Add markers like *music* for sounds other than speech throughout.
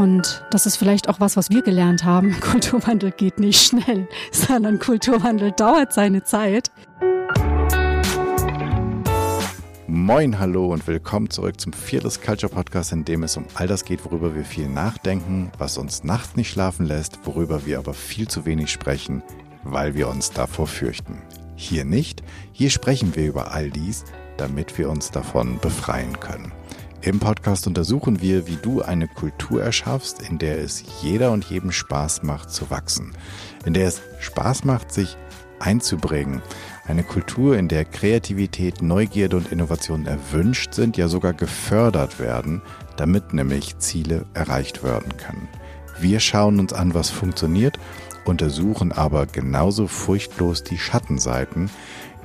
Und das ist vielleicht auch was, was wir gelernt haben. *laughs* Kulturwandel geht nicht schnell, *laughs* sondern Kulturwandel dauert seine Zeit. Moin, hallo und willkommen zurück zum Fearless Culture Podcast, in dem es um all das geht, worüber wir viel nachdenken, was uns nachts nicht schlafen lässt, worüber wir aber viel zu wenig sprechen, weil wir uns davor fürchten. Hier nicht, hier sprechen wir über all dies, damit wir uns davon befreien können. Im Podcast untersuchen wir, wie du eine Kultur erschaffst, in der es jeder und jedem Spaß macht zu wachsen, in der es Spaß macht, sich einzubringen. Eine Kultur, in der Kreativität, Neugierde und Innovation erwünscht sind, ja sogar gefördert werden, damit nämlich Ziele erreicht werden können. Wir schauen uns an, was funktioniert, untersuchen aber genauso furchtlos die Schattenseiten,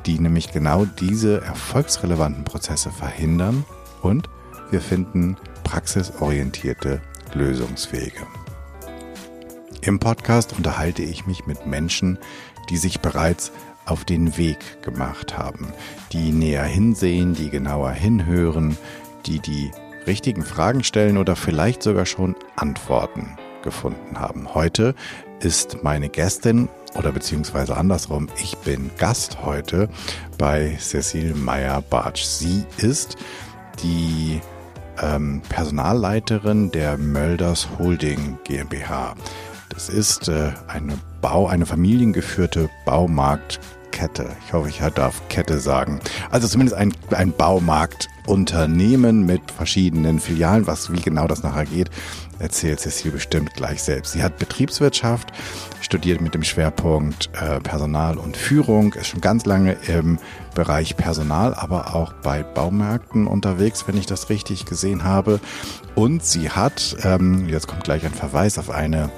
die nämlich genau diese erfolgsrelevanten Prozesse verhindern und wir finden praxisorientierte Lösungswege. Im Podcast unterhalte ich mich mit Menschen, die sich bereits auf den Weg gemacht haben, die näher hinsehen, die genauer hinhören, die die richtigen Fragen stellen oder vielleicht sogar schon Antworten gefunden haben. Heute ist meine Gästin oder beziehungsweise andersrum, ich bin Gast heute bei Cecile Meyer-Bartsch. Sie ist die ähm, Personalleiterin der Mölders Holding GmbH. Das ist äh, eine Bau, eine familiengeführte Baumarktkette. Ich hoffe, ich darf Kette sagen. Also zumindest ein, ein Baumarktunternehmen mit verschiedenen Filialen. Was, wie genau das nachher geht, erzählt Cecile bestimmt gleich selbst. Sie hat Betriebswirtschaft, studiert mit dem Schwerpunkt äh, Personal und Führung, ist schon ganz lange im Bereich Personal, aber auch bei Baumärkten unterwegs, wenn ich das richtig gesehen habe. Und sie hat, ähm, jetzt kommt gleich ein Verweis auf eine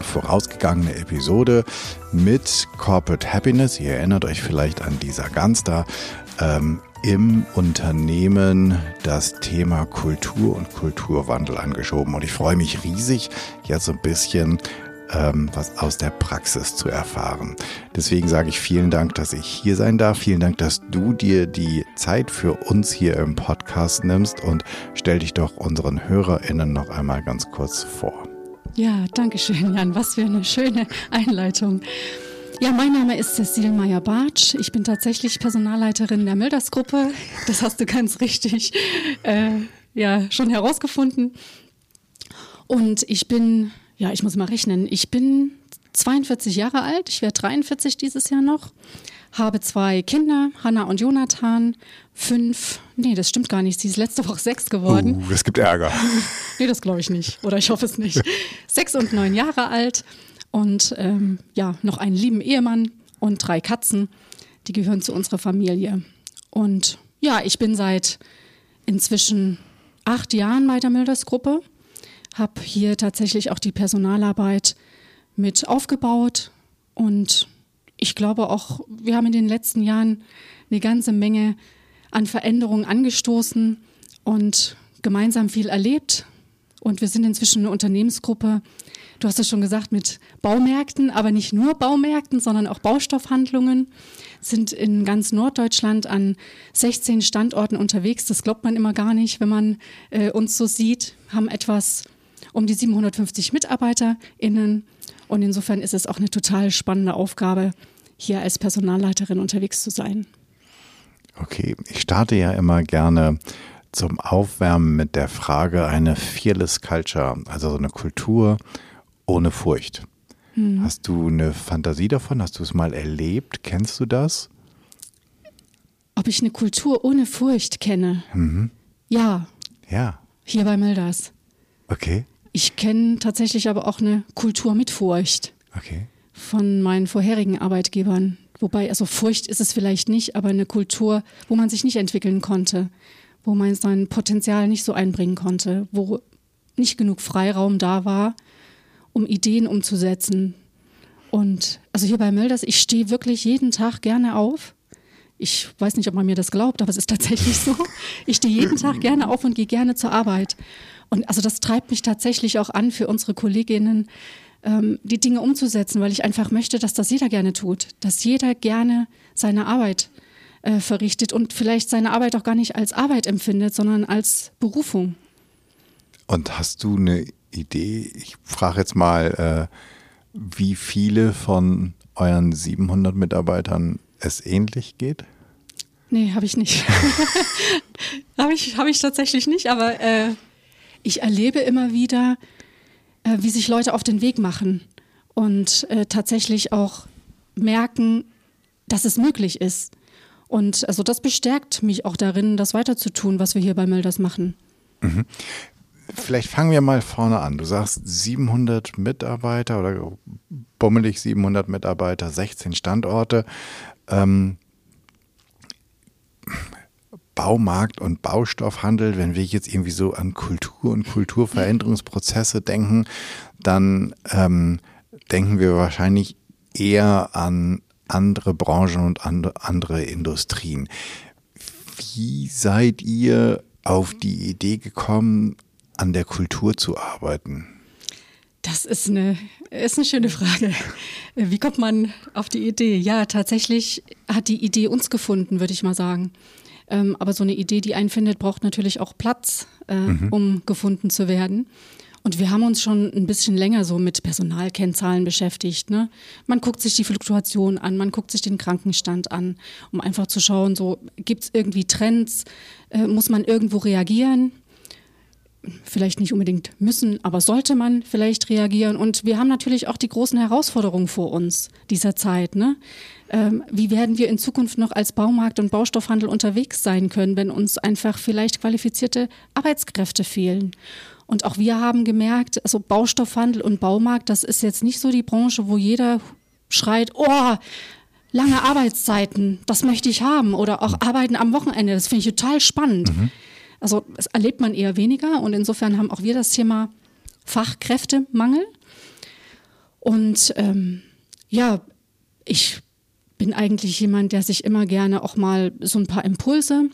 vorausgegangene Episode mit Corporate Happiness. Ihr erinnert euch vielleicht an dieser ganz da. Ähm, im Unternehmen das Thema Kultur und Kulturwandel angeschoben. Und ich freue mich riesig, jetzt so ein bisschen ähm, was aus der Praxis zu erfahren. Deswegen sage ich vielen Dank, dass ich hier sein darf. Vielen Dank, dass du dir die Zeit für uns hier im Podcast nimmst und stell dich doch unseren HörerInnen noch einmal ganz kurz vor. Ja, danke schön, Jan. Was für eine schöne Einleitung. Ja, mein Name ist Cecile Meyer-Bartsch. Ich bin tatsächlich Personalleiterin der Milders-Gruppe. Das hast du ganz richtig äh, ja, schon herausgefunden. Und ich bin, ja, ich muss mal rechnen, ich bin 42 Jahre alt. Ich werde 43 dieses Jahr noch. Habe zwei Kinder, Hanna und Jonathan. Fünf, nee, das stimmt gar nicht. Sie ist letzte Woche sechs geworden. Uh, es gibt Ärger. nee, das glaube ich nicht. Oder ich hoffe es nicht. sechs und neun Jahre alt und ähm, ja, noch einen lieben Ehemann und drei Katzen. Die gehören zu unserer Familie. Und ja, ich bin seit inzwischen acht Jahren bei der Milders Gruppe, habe hier tatsächlich auch die Personalarbeit mit aufgebaut und ich glaube auch, wir haben in den letzten Jahren eine ganze Menge an Veränderungen angestoßen und gemeinsam viel erlebt. Und wir sind inzwischen eine Unternehmensgruppe, du hast es schon gesagt, mit Baumärkten, aber nicht nur Baumärkten, sondern auch Baustoffhandlungen, sind in ganz Norddeutschland an 16 Standorten unterwegs. Das glaubt man immer gar nicht, wenn man äh, uns so sieht, haben etwas um die 750 MitarbeiterInnen. Und insofern ist es auch eine total spannende Aufgabe, hier als Personalleiterin unterwegs zu sein. Okay, ich starte ja immer gerne zum Aufwärmen mit der Frage eine Fearless Culture, also so eine Kultur, ohne Furcht. Hm. Hast du eine Fantasie davon? Hast du es mal erlebt? Kennst du das? Ob ich eine Kultur ohne Furcht kenne? Mhm. Ja. Ja. Hier bei Milders. Okay. Ich kenne tatsächlich aber auch eine Kultur mit Furcht. Okay. Von meinen vorherigen Arbeitgebern. Wobei, also Furcht ist es vielleicht nicht, aber eine Kultur, wo man sich nicht entwickeln konnte, wo man sein Potenzial nicht so einbringen konnte, wo nicht genug Freiraum da war, um Ideen umzusetzen. Und also hier bei Mölders, ich stehe wirklich jeden Tag gerne auf. Ich weiß nicht, ob man mir das glaubt, aber es ist tatsächlich so. Ich stehe jeden Tag gerne auf und gehe gerne zur Arbeit. Und also das treibt mich tatsächlich auch an, für unsere Kolleginnen ähm, die Dinge umzusetzen, weil ich einfach möchte, dass das jeder gerne tut, dass jeder gerne seine Arbeit äh, verrichtet und vielleicht seine Arbeit auch gar nicht als Arbeit empfindet, sondern als Berufung. Und hast du eine Idee? Ich frage jetzt mal, äh, wie viele von euren 700 Mitarbeitern es ähnlich geht? Nee, habe ich nicht. *laughs* habe ich, hab ich tatsächlich nicht, aber äh, ich erlebe immer wieder, äh, wie sich Leute auf den Weg machen und äh, tatsächlich auch merken, dass es möglich ist. Und also das bestärkt mich auch darin, das weiterzutun, was wir hier bei Milders machen. Mhm. Vielleicht fangen wir mal vorne an. Du sagst 700 Mitarbeiter oder bummelig 700 Mitarbeiter, 16 Standorte. Ähm, Baumarkt und Baustoffhandel, wenn wir jetzt irgendwie so an Kultur und Kulturveränderungsprozesse denken, dann ähm, denken wir wahrscheinlich eher an andere Branchen und andere Industrien. Wie seid ihr auf die Idee gekommen, an der Kultur zu arbeiten? Das ist eine, ist eine schöne Frage. Wie kommt man auf die Idee? Ja, tatsächlich hat die Idee uns gefunden, würde ich mal sagen. Ähm, aber so eine Idee, die einen findet, braucht natürlich auch Platz, äh, mhm. um gefunden zu werden. Und wir haben uns schon ein bisschen länger so mit Personalkennzahlen beschäftigt. Ne? Man guckt sich die Fluktuation an, man guckt sich den Krankenstand an, um einfach zu schauen, so gibt es irgendwie Trends, äh, muss man irgendwo reagieren? vielleicht nicht unbedingt müssen, aber sollte man vielleicht reagieren. Und wir haben natürlich auch die großen Herausforderungen vor uns dieser Zeit. Ne? Ähm, wie werden wir in Zukunft noch als Baumarkt und Baustoffhandel unterwegs sein können, wenn uns einfach vielleicht qualifizierte Arbeitskräfte fehlen? Und auch wir haben gemerkt, also Baustoffhandel und Baumarkt, das ist jetzt nicht so die Branche, wo jeder schreit, oh, lange Arbeitszeiten, das möchte ich haben. Oder auch Arbeiten am Wochenende, das finde ich total spannend. Mhm. Also das erlebt man eher weniger und insofern haben auch wir das Thema Fachkräftemangel. Und ähm, ja, ich bin eigentlich jemand, der sich immer gerne auch mal so ein paar Impulse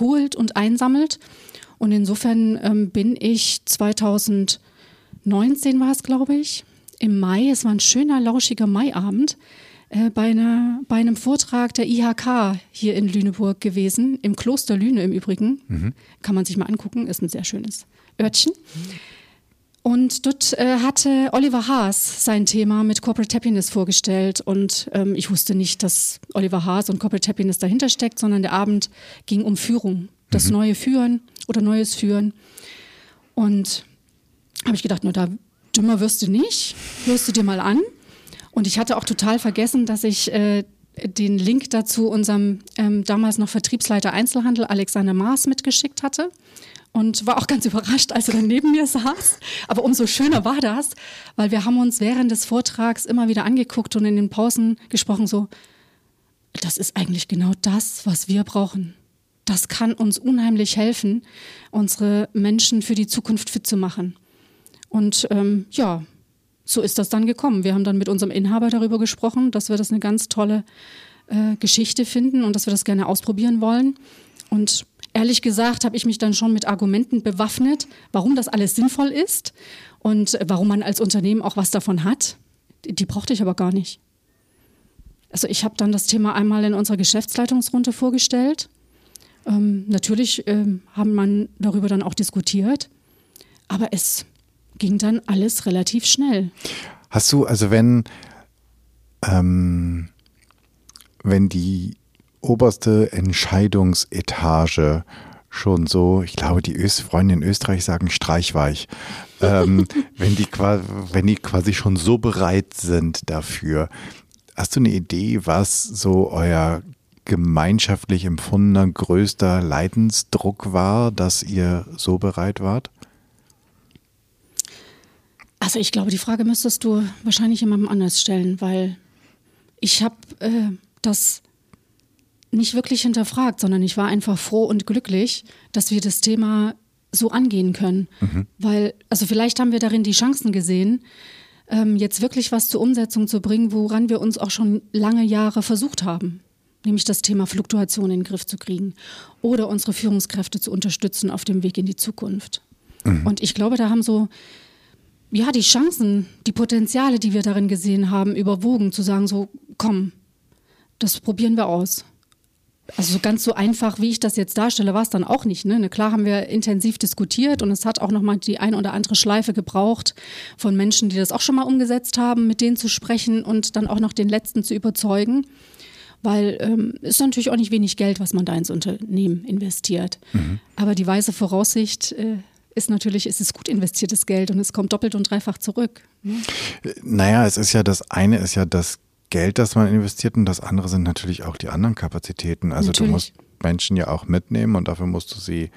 holt und einsammelt. Und insofern ähm, bin ich 2019 war es, glaube ich, im Mai, es war ein schöner, lauschiger Maiabend, äh, bei, einer, bei einem Vortrag der IHK hier in Lüneburg gewesen, im Kloster Lüne im Übrigen. Mhm. Kann man sich mal angucken, ist ein sehr schönes Örtchen. Und dort äh, hatte Oliver Haas sein Thema mit Corporate Happiness vorgestellt. Und ähm, ich wusste nicht, dass Oliver Haas und Corporate Happiness dahinter steckt, sondern der Abend ging um Führung, das mhm. neue Führen oder neues Führen. Und habe ich gedacht, nur da dümmer wirst du nicht, hörst du dir mal an. Und ich hatte auch total vergessen, dass ich äh, den Link dazu unserem ähm, damals noch Vertriebsleiter Einzelhandel Alexander Maas mitgeschickt hatte und war auch ganz überrascht, als er dann neben mir saß. Aber umso schöner war das, weil wir haben uns während des Vortrags immer wieder angeguckt und in den Pausen gesprochen so, das ist eigentlich genau das, was wir brauchen. Das kann uns unheimlich helfen, unsere Menschen für die Zukunft fit zu machen. Und ähm, ja, so ist das dann gekommen. Wir haben dann mit unserem Inhaber darüber gesprochen, dass wir das eine ganz tolle äh, Geschichte finden und dass wir das gerne ausprobieren wollen. Und ehrlich gesagt habe ich mich dann schon mit Argumenten bewaffnet, warum das alles sinnvoll ist und warum man als Unternehmen auch was davon hat. Die brauchte ich aber gar nicht. Also ich habe dann das Thema einmal in unserer Geschäftsleitungsrunde vorgestellt. Ähm, natürlich ähm, haben man darüber dann auch diskutiert, aber es ging dann alles relativ schnell. Hast du, also wenn, ähm, wenn die oberste Entscheidungsetage schon so, ich glaube, die Öst Freunde in Österreich sagen streichweich, ähm, *laughs* wenn, die, wenn die quasi schon so bereit sind dafür. Hast du eine Idee, was so euer gemeinschaftlich empfundener größter Leidensdruck war, dass ihr so bereit wart? Also ich glaube, die Frage müsstest du wahrscheinlich jemandem anders stellen, weil ich habe äh, das nicht wirklich hinterfragt, sondern ich war einfach froh und glücklich, dass wir das Thema so angehen können. Mhm. Weil, also vielleicht haben wir darin die Chancen gesehen, ähm, jetzt wirklich was zur Umsetzung zu bringen, woran wir uns auch schon lange Jahre versucht haben. Nämlich das Thema Fluktuation in den Griff zu kriegen oder unsere Führungskräfte zu unterstützen auf dem Weg in die Zukunft. Mhm. Und ich glaube, da haben so ja, die Chancen, die Potenziale, die wir darin gesehen haben, überwogen, zu sagen, so, komm, das probieren wir aus. Also ganz so einfach, wie ich das jetzt darstelle, war es dann auch nicht. Ne? Klar haben wir intensiv diskutiert und es hat auch nochmal die ein oder andere Schleife gebraucht von Menschen, die das auch schon mal umgesetzt haben, mit denen zu sprechen und dann auch noch den Letzten zu überzeugen. Weil ähm, ist natürlich auch nicht wenig Geld, was man da ins Unternehmen investiert. Mhm. Aber die weise Voraussicht äh, ist natürlich, es ist gut investiertes Geld und es kommt doppelt und dreifach zurück. Ne? Naja, es ist ja das eine ist ja das Geld, das man investiert und das andere sind natürlich auch die anderen Kapazitäten. Also natürlich. du musst Menschen ja auch mitnehmen und dafür musst du sie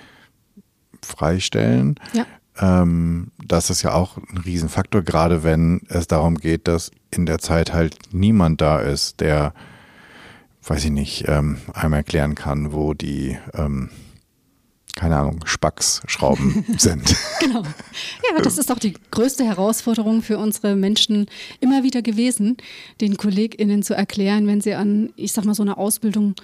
freistellen. Ja. Ähm, das ist ja auch ein Riesenfaktor, gerade wenn es darum geht, dass in der Zeit halt niemand da ist, der, weiß ich nicht, ähm, einem erklären kann, wo die ähm, keine Ahnung, Spacksschrauben *laughs* sind. genau. Ja, das ist auch die größte Herausforderung für unsere Menschen immer wieder gewesen, den KollegInnen zu erklären, wenn sie an, ich sag mal, so einer Ausbildung,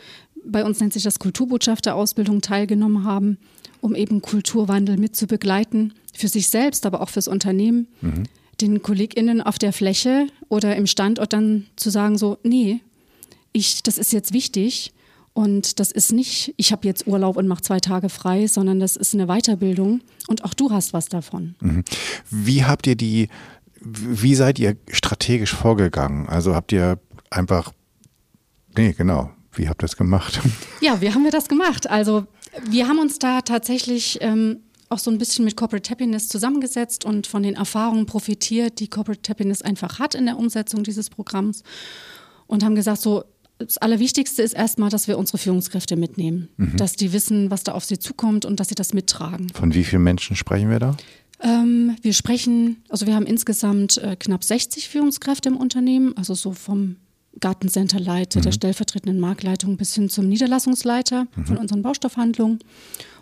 bei uns nennt sich das Kulturbotschafterausbildung, teilgenommen haben, um eben Kulturwandel mit zu begleiten, für sich selbst, aber auch fürs Unternehmen. Mhm. Den KollegInnen auf der Fläche oder im Standort dann zu sagen, so, nee, ich, das ist jetzt wichtig und das ist nicht, ich habe jetzt Urlaub und mache zwei Tage frei, sondern das ist eine Weiterbildung und auch du hast was davon. Mhm. Wie habt ihr die, wie seid ihr strategisch vorgegangen? Also habt ihr einfach, nee, genau, wie habt ihr das gemacht? *laughs* Ja, wie haben wir das gemacht? Also wir haben uns da tatsächlich ähm, auch so ein bisschen mit Corporate Happiness zusammengesetzt und von den Erfahrungen profitiert, die Corporate Happiness einfach hat in der Umsetzung dieses Programms und haben gesagt, so das Allerwichtigste ist erstmal, dass wir unsere Führungskräfte mitnehmen, mhm. dass die wissen, was da auf sie zukommt und dass sie das mittragen. Von wie vielen Menschen sprechen wir da? Ähm, wir sprechen, also wir haben insgesamt äh, knapp 60 Führungskräfte im Unternehmen, also so vom Gartencenterleiter, mhm. der stellvertretenden Marktleitung bis hin zum Niederlassungsleiter mhm. von unseren Baustoffhandlungen.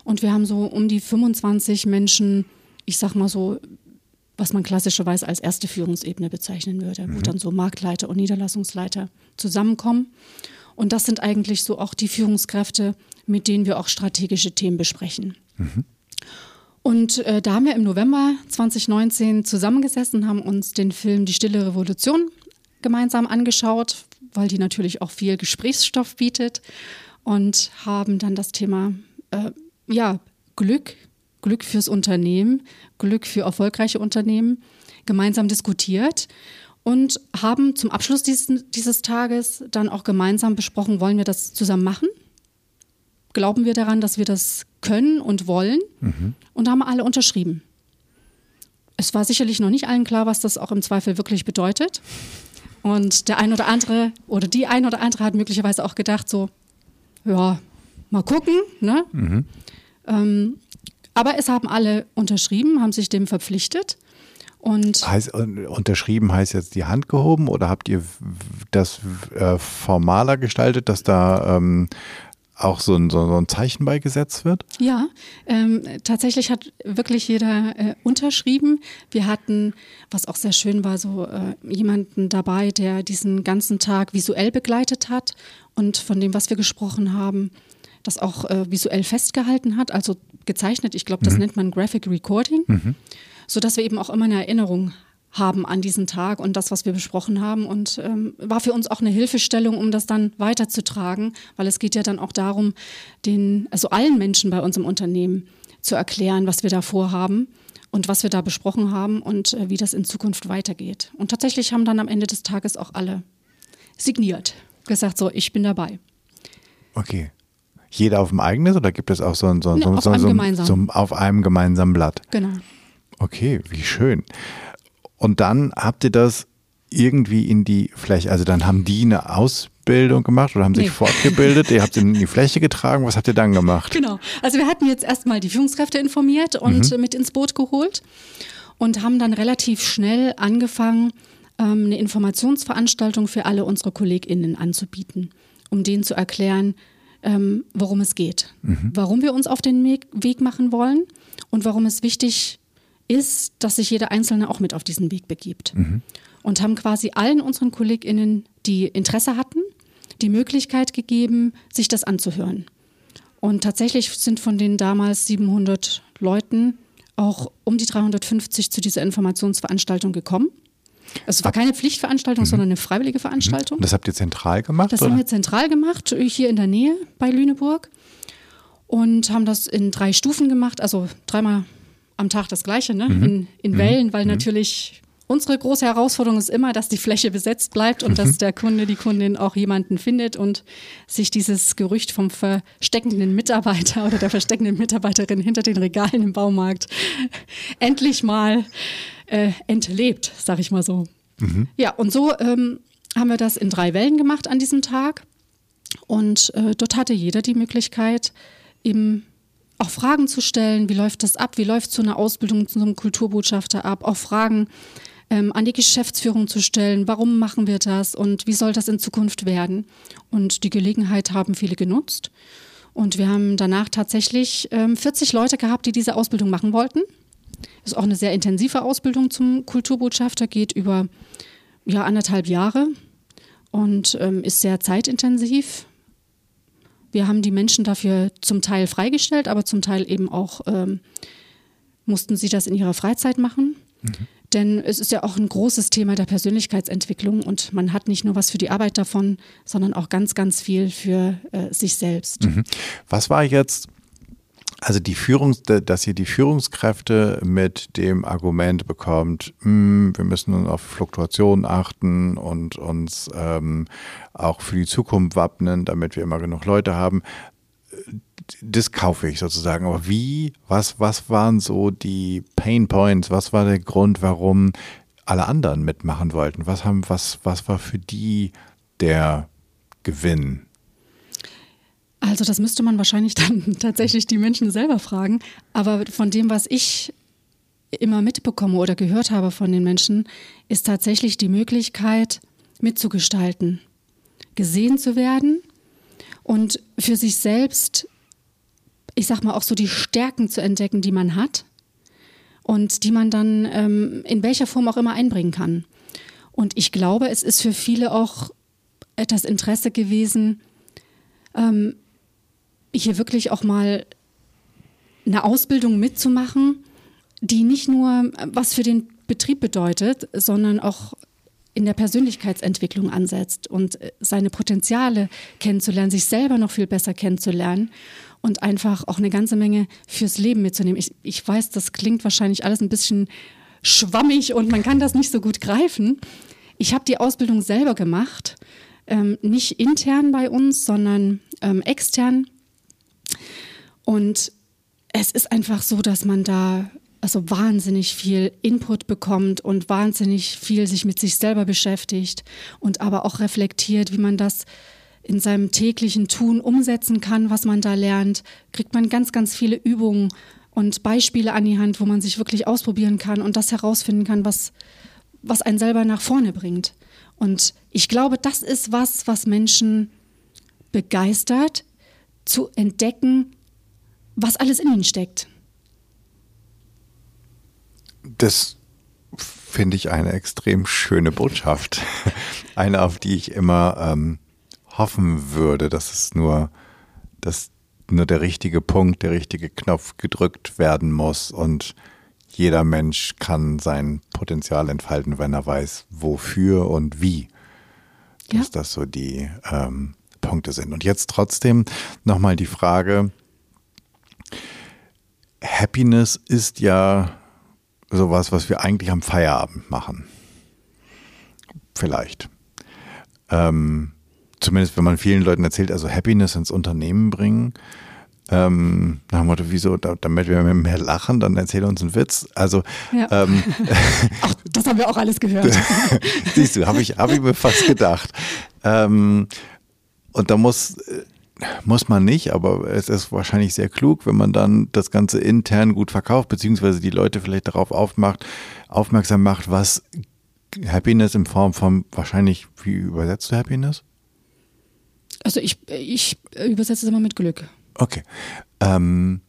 Und wir haben so um die 25 Menschen, ich sag mal so was man klassischerweise als erste Führungsebene bezeichnen würde, mhm. wo dann so Marktleiter und Niederlassungsleiter zusammenkommen. Und das sind eigentlich so auch die Führungskräfte, mit denen wir auch strategische Themen besprechen. Mhm. Und äh, da haben wir im November 2019 zusammengesessen, haben uns den Film Die Stille Revolution gemeinsam angeschaut, weil die natürlich auch viel Gesprächsstoff bietet und haben dann das Thema äh, ja, Glück Glück fürs Unternehmen, Glück für erfolgreiche Unternehmen gemeinsam diskutiert und haben zum Abschluss dieses, dieses Tages dann auch gemeinsam besprochen, wollen wir das zusammen machen? Glauben wir daran, dass wir das können und wollen? Mhm. Und haben alle unterschrieben. Es war sicherlich noch nicht allen klar, was das auch im Zweifel wirklich bedeutet. Und der ein oder andere oder die ein oder andere hat möglicherweise auch gedacht, so, ja, mal gucken. Ne? Mhm. Ähm, aber es haben alle unterschrieben, haben sich dem verpflichtet. Und heißt, unterschrieben heißt jetzt die Hand gehoben oder habt ihr das äh, formaler gestaltet, dass da ähm, auch so ein, so, ein Zeichen beigesetzt wird? Ja, ähm, tatsächlich hat wirklich jeder äh, unterschrieben. Wir hatten, was auch sehr schön war, so äh, jemanden dabei, der diesen ganzen Tag visuell begleitet hat und von dem, was wir gesprochen haben, das auch äh, visuell festgehalten hat, also gezeichnet. Ich glaube, das mhm. nennt man Graphic Recording, mhm. sodass wir eben auch immer eine Erinnerung haben an diesen Tag und das, was wir besprochen haben. Und ähm, war für uns auch eine Hilfestellung, um das dann weiterzutragen, weil es geht ja dann auch darum, den, also allen Menschen bei uns im Unternehmen zu erklären, was wir da vorhaben und was wir da besprochen haben und äh, wie das in Zukunft weitergeht. Und tatsächlich haben dann am Ende des Tages auch alle signiert, gesagt, so, ich bin dabei. Okay jeder auf dem eigenen oder gibt es auch so ein, so, so, auf, so, einem so, auf einem gemeinsamen Blatt? Genau. Okay, wie schön. Und dann habt ihr das irgendwie in die Fläche, also dann haben die eine Ausbildung gemacht oder haben sich nee. fortgebildet, ihr habt sie in die *laughs* Fläche getragen, was habt ihr dann gemacht? Genau, also wir hatten jetzt erstmal die Führungskräfte informiert und mhm. mit ins Boot geholt und haben dann relativ schnell angefangen, ähm, eine Informationsveranstaltung für alle unsere KollegInnen anzubieten, um denen zu erklären, ähm, worum es geht, mhm. warum wir uns auf den Weg machen wollen und warum es wichtig ist, dass sich jeder Einzelne auch mit auf diesen Weg begibt. Mhm. Und haben quasi allen unseren KollegInnen, die Interesse hatten, die Möglichkeit gegeben, sich das anzuhören. Und tatsächlich sind von den damals 700 Leuten auch um die 350 zu dieser Informationsveranstaltung gekommen. Es war keine Pflichtveranstaltung, mhm. sondern eine freiwillige Veranstaltung. Und das habt ihr zentral gemacht? Das oder? haben wir zentral gemacht, hier in der Nähe bei Lüneburg. Und haben das in drei Stufen gemacht, also dreimal am Tag das Gleiche, ne? Mhm. in, in mhm. Wellen, weil mhm. natürlich unsere große Herausforderung ist immer, dass die Fläche besetzt bleibt und mhm. dass der Kunde, die Kundin auch jemanden findet und sich dieses Gerücht vom versteckenden Mitarbeiter oder der versteckenden Mitarbeiterin hinter den Regalen im Baumarkt *laughs* endlich mal äh, entlebt, sag ich mal so. Mhm. Ja, und so ähm, haben wir das in drei Wellen gemacht an diesem Tag. Und äh, dort hatte jeder die Möglichkeit, eben auch Fragen zu stellen, wie läuft das ab, wie läuft so eine Ausbildung zum Kulturbotschafter ab, auch Fragen ähm, an die Geschäftsführung zu stellen, warum machen wir das und wie soll das in Zukunft werden. Und die Gelegenheit haben viele genutzt. Und wir haben danach tatsächlich ähm, 40 Leute gehabt, die diese Ausbildung machen wollten. Ist auch eine sehr intensive Ausbildung zum Kulturbotschafter, geht über ja, anderthalb Jahre und ähm, ist sehr zeitintensiv. Wir haben die Menschen dafür zum Teil freigestellt, aber zum Teil eben auch ähm, mussten sie das in ihrer Freizeit machen. Mhm. Denn es ist ja auch ein großes Thema der Persönlichkeitsentwicklung und man hat nicht nur was für die Arbeit davon, sondern auch ganz, ganz viel für äh, sich selbst. Mhm. Was war jetzt also die Führungs, dass ihr die Führungskräfte mit dem Argument bekommt, hm, wir müssen auf Fluktuationen achten und uns ähm, auch für die Zukunft wappnen, damit wir immer genug Leute haben. Das kaufe ich sozusagen. Aber wie, was, was waren so die Pain Points? Was war der Grund, warum alle anderen mitmachen wollten? Was haben, was, was war für die der Gewinn? Also das müsste man wahrscheinlich *laughs* dann tatsächlich die Menschen selber fragen. Aber von dem, was ich immer mitbekomme oder gehört habe von den Menschen, ist tatsächlich die Möglichkeit mitzugestalten, gesehen zu werden und für sich selbst, ich sag mal, auch so die Stärken zu entdecken, die man hat und die man dann ähm, in welcher Form auch immer einbringen kann. Und ich glaube, es ist für viele auch etwas Interesse gewesen, ähm, hier wirklich auch mal eine Ausbildung mitzumachen, die nicht nur was für den Betrieb bedeutet, sondern auch in der Persönlichkeitsentwicklung ansetzt und seine Potenziale kennenzulernen, sich selber noch viel besser kennenzulernen und einfach auch eine ganze Menge fürs Leben mitzunehmen. Ich, ich weiß, das klingt wahrscheinlich alles ein bisschen schwammig und man kann das nicht so gut greifen. Ich habe die Ausbildung selber gemacht, ähm, nicht intern bei uns, sondern ähm, extern und es ist einfach so, dass man da also wahnsinnig viel Input bekommt und wahnsinnig viel sich mit sich selber beschäftigt und aber auch reflektiert, wie man das in seinem täglichen Tun umsetzen kann, was man da lernt, kriegt man ganz, ganz viele Übungen und Beispiele an die Hand, wo man sich wirklich ausprobieren kann und das herausfinden kann, was, was einen selber nach vorne bringt. Und ich glaube, das ist was, was Menschen begeistert, zu entdecken, was alles in ihnen steckt. Das finde ich eine extrem schöne Botschaft. *laughs* eine, auf die ich immer ähm, hoffen würde, dass es nur, dass nur der richtige Punkt, der richtige Knopf gedrückt werden muss und jeder Mensch kann sein Potenzial entfalten, wenn er weiß, wofür und wie. Dass ja. das so die ähm, Punkte sind. Und jetzt trotzdem nochmal die Frage, Happiness ist ja sowas, was wir eigentlich am Feierabend machen. Vielleicht. Ähm, zumindest wenn man vielen Leuten erzählt, also Happiness ins Unternehmen bringen. Ähm, nach dem Motto, wieso, damit wir mehr lachen, dann erzähl uns einen Witz. Also, ja. ähm, *laughs* Ach, das haben wir auch alles gehört. *laughs* Siehst du, habe ich, hab ich mir fast gedacht. Ähm, und da muss, muss man nicht, aber es ist wahrscheinlich sehr klug, wenn man dann das Ganze intern gut verkauft, beziehungsweise die Leute vielleicht darauf aufmacht, aufmerksam macht, was Happiness in Form von wahrscheinlich, wie übersetzt du Happiness? Also ich, ich übersetze es immer mit Glück. Okay. Ähm,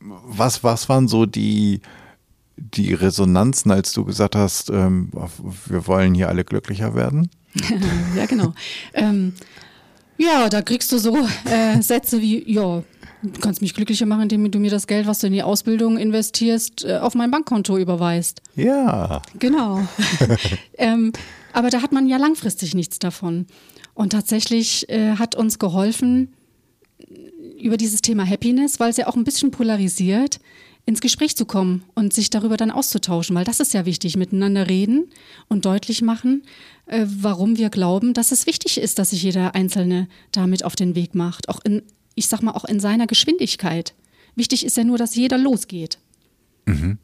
was, was waren so die, die Resonanzen, als du gesagt hast, ähm, wir wollen hier alle glücklicher werden? *laughs* ja, genau. ähm, ja, da kriegst du so äh, Sätze wie, ja, Du kannst mich glücklicher machen, indem du mir das Geld, was du in die Ausbildung investierst, äh, auf mein Bankkonto überweist. Ja. Genau. *laughs* *laughs* ähm, aber da hat man ja langfristig nichts davon. Und tatsächlich äh, hat uns geholfen über dieses Thema Happiness, weil es ja auch ein bisschen polarisiert, ins Gespräch zu kommen und sich darüber dann auszutauschen, weil das ist ja wichtig, miteinander reden und deutlich machen, äh, warum wir glauben, dass es wichtig ist, dass sich jeder Einzelne damit auf den Weg macht, auch in, ich sag mal, auch in seiner Geschwindigkeit. Wichtig ist ja nur, dass jeder losgeht. Mhm.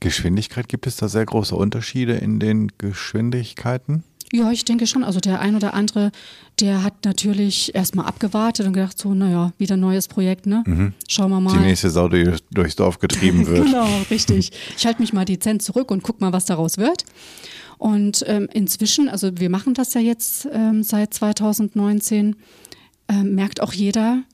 Geschwindigkeit, gibt es da sehr große Unterschiede in den Geschwindigkeiten? Ja, ich denke schon. Also der ein oder andere, der hat natürlich erstmal abgewartet und gedacht, so, naja, wieder neues Projekt, ne? Mhm. Schauen wir mal. Die nächste Sau, die durchs Dorf getrieben *laughs* wird. genau, richtig. Ich halte mich mal dezent zurück und guck mal, was daraus wird. Und ähm, inzwischen, also wir machen das ja jetzt ähm, seit 2019, ähm, merkt auch jeder,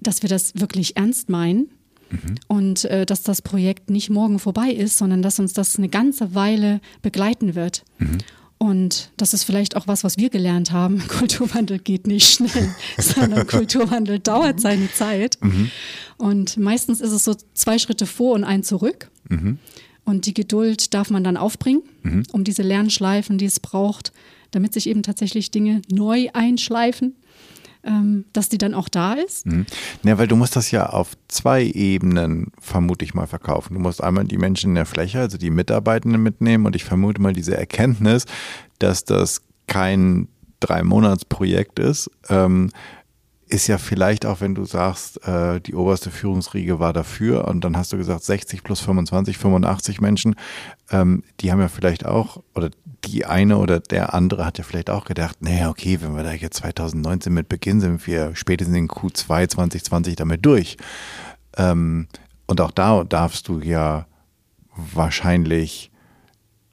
dass wir das wirklich ernst meinen. Mhm. Und äh, dass das Projekt nicht morgen vorbei ist, sondern dass uns das eine ganze Weile begleiten wird. Mhm. Und das ist vielleicht auch was, was wir gelernt haben. *laughs* Kulturwandel geht nicht schnell, *laughs* sondern Kulturwandel dauert seine Zeit. Mhm. Und meistens ist es so zwei Schritte vor und ein zurück. Mhm. Und die Geduld darf man dann aufbringen, mhm. um diese Lernschleifen, die es braucht, damit sich eben tatsächlich Dinge neu einschleifen ähm, dass die dann auch da ist. Mhm. Ja, weil du musst das ja auf zwei Ebenen vermute ich mal verkaufen. Du musst einmal die Menschen in der Fläche, also die Mitarbeitenden mitnehmen und ich vermute mal diese Erkenntnis, dass das kein Drei-Monats-Projekt ist, ähm, ist ja vielleicht auch, wenn du sagst, äh, die oberste Führungsriege war dafür und dann hast du gesagt 60 plus 25, 85 Menschen, ähm, die haben ja vielleicht auch, oder die eine oder der andere hat ja vielleicht auch gedacht, naja, okay, wenn wir da jetzt 2019 mit beginnen, sind wir spätestens in Q2 2020 damit durch. Ähm, und auch da darfst du ja wahrscheinlich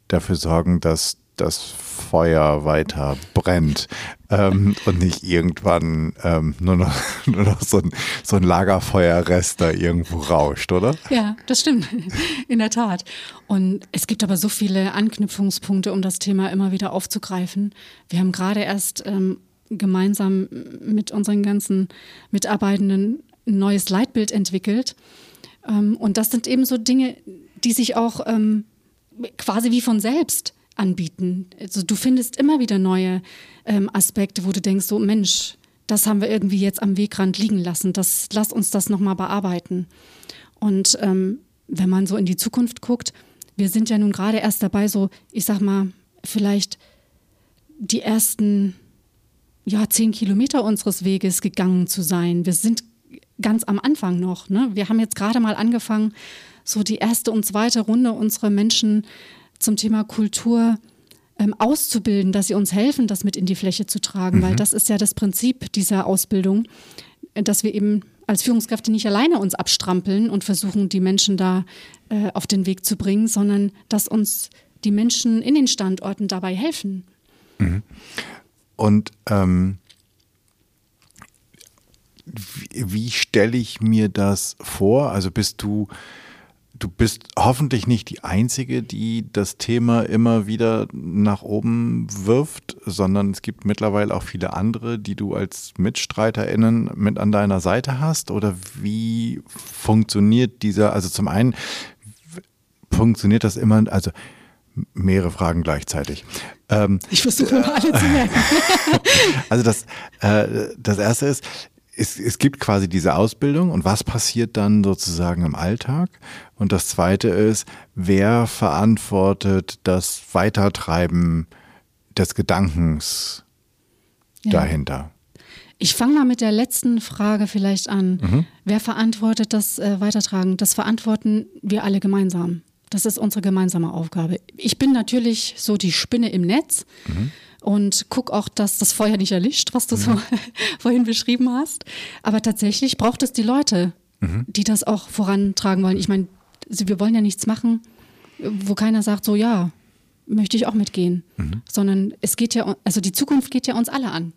dafür sorgen, dass das Feuer weiter brennt ähm, und nicht irgendwann ähm, nur noch, *laughs* nur noch so, ein, so ein Lagerfeuerrest da irgendwo rauscht, oder? Ja, das stimmt, *laughs* in der Tat. Und es gibt aber so viele Anknüpfungspunkte, um das Thema immer wieder aufzugreifen. Wir haben gerade erst ähm, gemeinsam mit unseren ganzen Mitarbeitenden ein neues Leitbild entwickelt. Ähm, und das sind eben so Dinge, die sich auch ähm, quasi wie von selbst anbieten. Also du findest immer wieder neue ähm, Aspekte, wo du denkst, so Mensch, das haben wir irgendwie jetzt am Wegrand liegen lassen. Das, lass uns das nochmal bearbeiten. Und ähm, wenn man so in die Zukunft guckt, wir sind ja nun gerade erst dabei, so, ich sag mal, vielleicht die ersten ja, zehn Kilometer unseres Weges gegangen zu sein. Wir sind ganz am Anfang noch. Ne? Wir haben jetzt gerade mal angefangen, so die erste und zweite Runde unserer Menschen zum Thema Kultur ähm, auszubilden, dass sie uns helfen, das mit in die Fläche zu tragen, mhm. weil das ist ja das Prinzip dieser Ausbildung, dass wir eben als Führungskräfte nicht alleine uns abstrampeln und versuchen, die Menschen da äh, auf den Weg zu bringen, sondern dass uns die Menschen in den Standorten dabei helfen. Mhm. Und ähm, wie, wie stelle ich mir das vor? Also bist du Du bist hoffentlich nicht die Einzige, die das Thema immer wieder nach oben wirft, sondern es gibt mittlerweile auch viele andere, die du als MitstreiterInnen mit an deiner Seite hast. Oder wie funktioniert dieser, also zum einen funktioniert das immer, also mehrere Fragen gleichzeitig. Ähm, ich versuche mal alle zu merken. *laughs* also das, äh, das erste ist, es, es gibt quasi diese Ausbildung und was passiert dann sozusagen im Alltag? Und das zweite ist, wer verantwortet das Weitertreiben des Gedankens ja. dahinter? Ich fange mal mit der letzten Frage vielleicht an. Mhm. Wer verantwortet das äh, Weitertragen? Das verantworten wir alle gemeinsam. Das ist unsere gemeinsame Aufgabe. Ich bin natürlich so die Spinne im Netz. Mhm und guck auch, dass das Feuer nicht erlischt, was du so mhm. *laughs* vorhin beschrieben hast. Aber tatsächlich braucht es die Leute, mhm. die das auch vorantragen wollen. Ich meine, wir wollen ja nichts machen, wo keiner sagt, so ja, möchte ich auch mitgehen. Mhm. Sondern es geht ja, also die Zukunft geht ja uns alle an.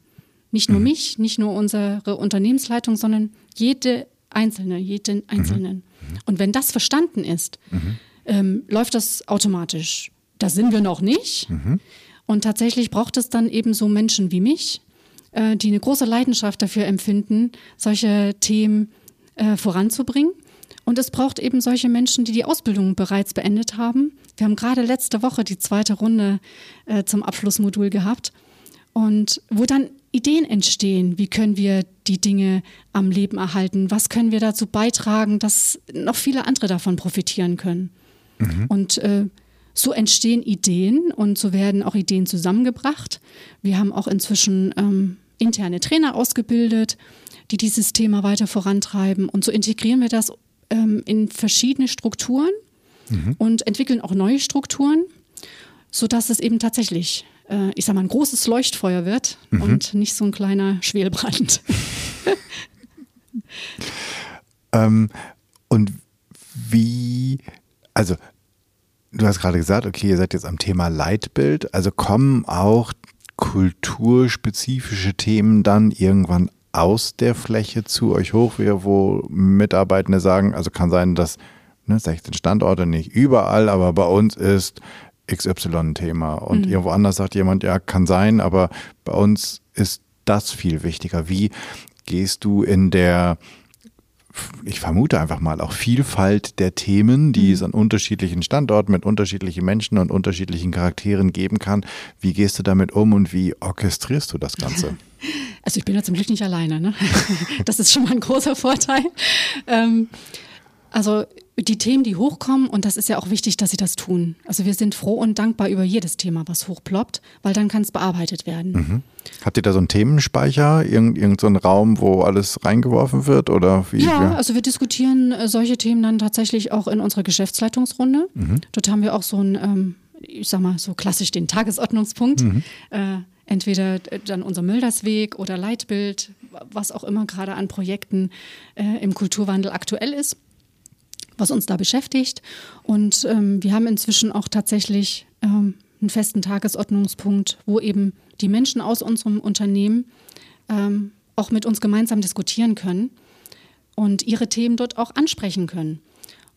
Nicht nur mhm. mich, nicht nur unsere Unternehmensleitung, sondern jede Einzelne, jeden Einzelnen. Mhm. Und wenn das verstanden ist, mhm. ähm, läuft das automatisch. Da sind wir noch nicht. Und tatsächlich braucht es dann eben so Menschen wie mich, äh, die eine große Leidenschaft dafür empfinden, solche Themen äh, voranzubringen. Und es braucht eben solche Menschen, die die Ausbildung bereits beendet haben. Wir haben gerade letzte Woche die zweite Runde äh, zum Abschlussmodul gehabt. Und wo dann Ideen entstehen, wie können wir die Dinge am Leben erhalten, was können wir dazu beitragen, dass noch viele andere davon profitieren können. Mhm. Und äh, so entstehen Ideen und so werden auch Ideen zusammengebracht. Wir haben auch inzwischen ähm, interne Trainer ausgebildet, die dieses Thema weiter vorantreiben. Und so integrieren wir das ähm, in verschiedene Strukturen mhm. und entwickeln auch neue Strukturen, sodass es eben tatsächlich, äh, ich sag mal, ein großes Leuchtfeuer wird mhm. und nicht so ein kleiner Schwelbrand. *laughs* ähm, und wie, also du hast gerade gesagt, okay, ihr seid jetzt am Thema Leitbild, also kommen auch kulturspezifische Themen dann irgendwann aus der Fläche zu euch hoch, wo Mitarbeitende sagen, also kann sein, dass ne, 16 Standorte nicht überall, aber bei uns ist XY ein Thema. Und mhm. irgendwo anders sagt jemand, ja, kann sein, aber bei uns ist das viel wichtiger. Wie gehst du in der ich vermute einfach mal, auch Vielfalt der Themen, die mhm. es an unterschiedlichen Standorten mit unterschiedlichen Menschen und unterschiedlichen Charakteren geben kann. Wie gehst du damit um und wie orchestrierst du das Ganze? *laughs* Also ich bin ja zum Glück nicht alleine. Ne? *laughs* Das ist schon mal ein großer Vorteil. Ähm, also die Themen, die hochkommen, und das ist ja auch wichtig, dass sie das tun. Also wir sind froh und dankbar über jedes Thema, was hochploppt, weil dann kann es bearbeitet werden. Mhm. Habt ihr da so einen Themenspeicher, irgend, irgend so einen Raum, wo alles reingeworfen wird? Oder wie? Ja, also wir diskutieren äh, solche Themen dann tatsächlich auch in unserer Geschäftsleitungsrunde. Mhm. Dort haben wir auch so einen, ähm, ich sag mal, so klassisch den Tagesordnungspunkt. Mhm. Äh, entweder äh, dann unser Müldersweg oder Leitbild, was auch immer gerade an Projekten äh, im Kulturwandel aktuell ist was uns da beschäftigt. Und ähm, wir haben inzwischen auch tatsächlich ähm, einen festen Tagesordnungspunkt, wo eben die Menschen aus unserem Unternehmen ähm, auch mit uns gemeinsam diskutieren können und ihre Themen dort auch ansprechen können.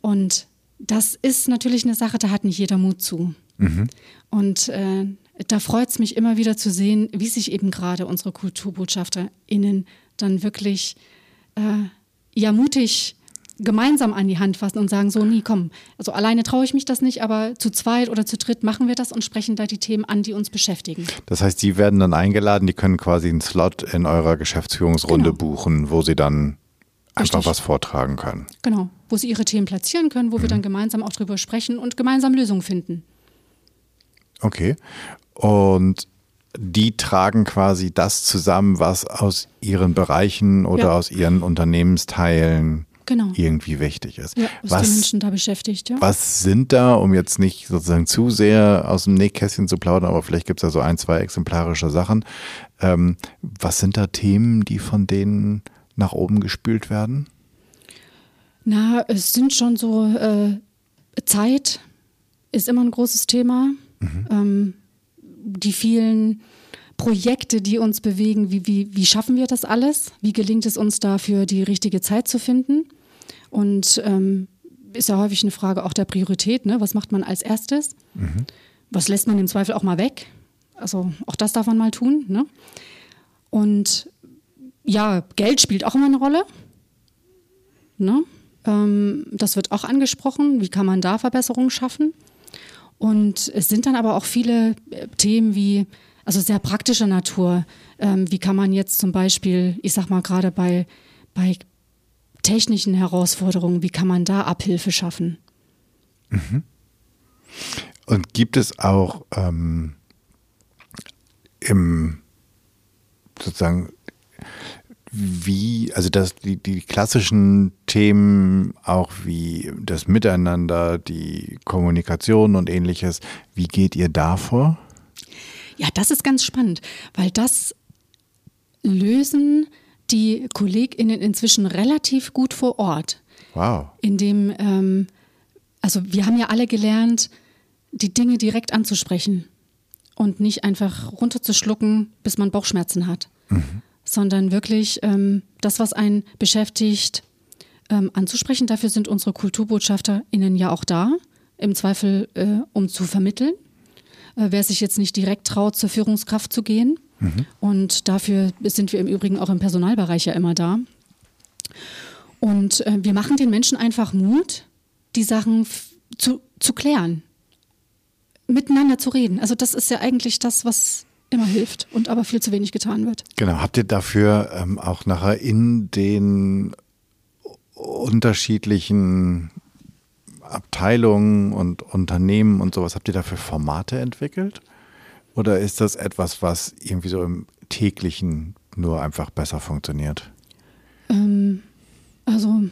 Und das ist natürlich eine Sache, da hat nicht jeder Mut zu. Mhm. Und äh, da freut es mich immer wieder zu sehen, wie sich eben gerade unsere KulturbotschafterInnen dann wirklich äh, ja mutig gemeinsam an die Hand fassen und sagen, so, nie, komm, also alleine traue ich mich das nicht, aber zu zweit oder zu dritt machen wir das und sprechen da die Themen an, die uns beschäftigen. Das heißt, Sie werden dann eingeladen, die können quasi einen Slot in eurer Geschäftsführungsrunde genau. buchen, wo Sie dann einfach Richtig. was vortragen können. Genau, wo Sie Ihre Themen platzieren können, wo mhm. wir dann gemeinsam auch drüber sprechen und gemeinsam Lösungen finden. Okay. Und die tragen quasi das zusammen, was aus ihren Bereichen oder ja. aus ihren Unternehmensteilen genau. irgendwie wichtig ist. Ja, was, was die Menschen da beschäftigt. Ja. Was sind da, um jetzt nicht sozusagen zu sehr aus dem Nähkästchen zu plaudern, aber vielleicht gibt es da so ein, zwei exemplarische Sachen. Ähm, was sind da Themen, die von denen nach oben gespült werden? Na, es sind schon so äh, Zeit ist immer ein großes Thema. Mhm. Ähm, die vielen Projekte, die uns bewegen. Wie, wie, wie schaffen wir das alles? Wie gelingt es uns dafür, die richtige Zeit zu finden? Und ähm, ist ja häufig eine Frage auch der Priorität. Ne? Was macht man als erstes? Mhm. Was lässt man im Zweifel auch mal weg? Also auch das darf man mal tun. Ne? Und ja, Geld spielt auch immer eine Rolle. Ne? Ähm, das wird auch angesprochen. Wie kann man da Verbesserungen schaffen? Und es sind dann aber auch viele äh, Themen wie also sehr praktischer Natur. Ähm, wie kann man jetzt zum Beispiel, ich sag mal gerade bei, bei technischen Herausforderungen, wie kann man da Abhilfe schaffen? Mhm. Und gibt es auch ähm, im sozusagen wie, also das, die, die klassischen Themen, auch wie das Miteinander, die Kommunikation und ähnliches, wie geht ihr da vor? Ja, das ist ganz spannend, weil das lösen die KollegInnen inzwischen relativ gut vor Ort. Wow. Indem, ähm, also wir haben ja alle gelernt, die Dinge direkt anzusprechen und nicht einfach runterzuschlucken, bis man Bauchschmerzen hat, mhm. sondern wirklich ähm, das, was einen beschäftigt, ähm, anzusprechen. Dafür sind unsere KulturbotschafterInnen ja auch da, im Zweifel, äh, um zu vermitteln äh, wer sich jetzt nicht direkt traut, zur Führungskraft zu gehen. Mhm. Und dafür sind wir im Übrigen auch im Personalbereich ja immer da. Und äh, wir machen den Menschen einfach Mut, die Sachen zu, zu klären, miteinander zu reden. Also das ist ja eigentlich das, was immer hilft und aber viel zu wenig getan wird. Genau. Habt ihr dafür ähm, auch nachher in den unterschiedlichen Abteilungen und Unternehmen und sowas, habt ihr dafür Formate entwickelt? Oder ist das etwas, was irgendwie so im täglichen nur einfach besser funktioniert? Ähm, also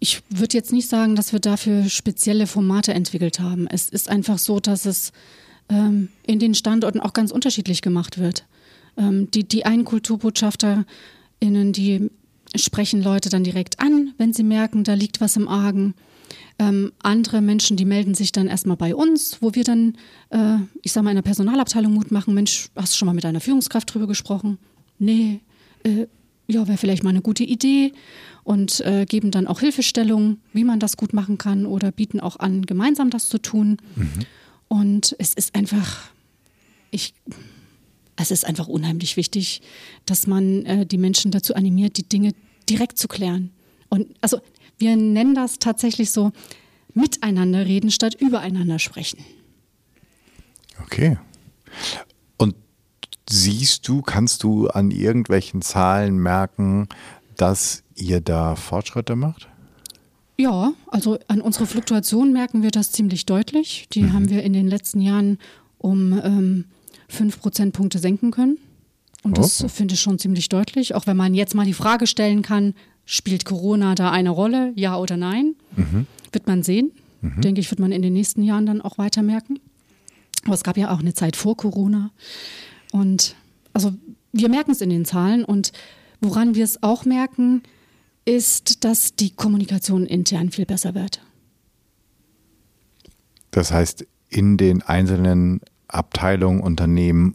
ich würde jetzt nicht sagen, dass wir dafür spezielle Formate entwickelt haben. Es ist einfach so, dass es ähm, in den Standorten auch ganz unterschiedlich gemacht wird. Ähm, die, die einen KulturbotschafterInnen, die sprechen Leute dann direkt an, wenn sie merken, da liegt was im Argen. Ähm, andere Menschen, die melden sich dann erstmal bei uns, wo wir dann, äh, ich sag mal, in der Personalabteilung Mut machen, Mensch, hast du schon mal mit deiner Führungskraft drüber gesprochen? Nee, äh, ja, wäre vielleicht mal eine gute Idee und äh, geben dann auch Hilfestellungen, wie man das gut machen kann oder bieten auch an, gemeinsam das zu tun. Mhm. Und es ist einfach, ich, es ist einfach unheimlich wichtig, dass man äh, die Menschen dazu animiert, die Dinge direkt zu klären. Und also wir nennen das tatsächlich so miteinander reden statt übereinander sprechen. Okay. Und siehst du, kannst du an irgendwelchen Zahlen merken, dass ihr da Fortschritte macht? Ja, also an unserer Fluktuation merken wir das ziemlich deutlich. Die mhm. haben wir in den letzten Jahren um ähm, fünf Prozentpunkte senken können. Und das oh. finde ich schon ziemlich deutlich. Auch wenn man jetzt mal die Frage stellen kann, spielt Corona da eine Rolle, ja oder nein? Mhm. Wird man sehen. Mhm. Denke ich, wird man in den nächsten Jahren dann auch weiter merken. Aber es gab ja auch eine Zeit vor Corona. Und also wir merken es in den Zahlen. Und woran wir es auch merken, ist, dass die Kommunikation intern viel besser wird. Das heißt, in den einzelnen Abteilungen, Unternehmen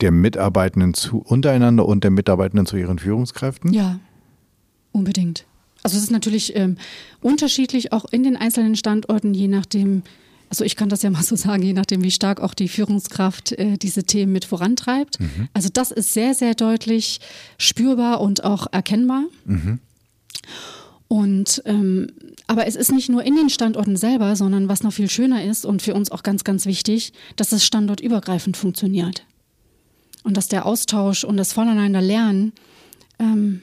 der Mitarbeitenden zu untereinander und der Mitarbeitenden zu ihren Führungskräften? Ja, unbedingt. Also es ist natürlich ähm, unterschiedlich auch in den einzelnen Standorten, je nachdem, also ich kann das ja mal so sagen, je nachdem, wie stark auch die Führungskraft äh, diese Themen mit vorantreibt. Mhm. Also das ist sehr, sehr deutlich spürbar und auch erkennbar. Mhm. Und ähm, aber es ist nicht nur in den Standorten selber, sondern was noch viel schöner ist und für uns auch ganz, ganz wichtig, dass es standortübergreifend funktioniert. Und dass der Austausch und das Voneinander lernen ähm,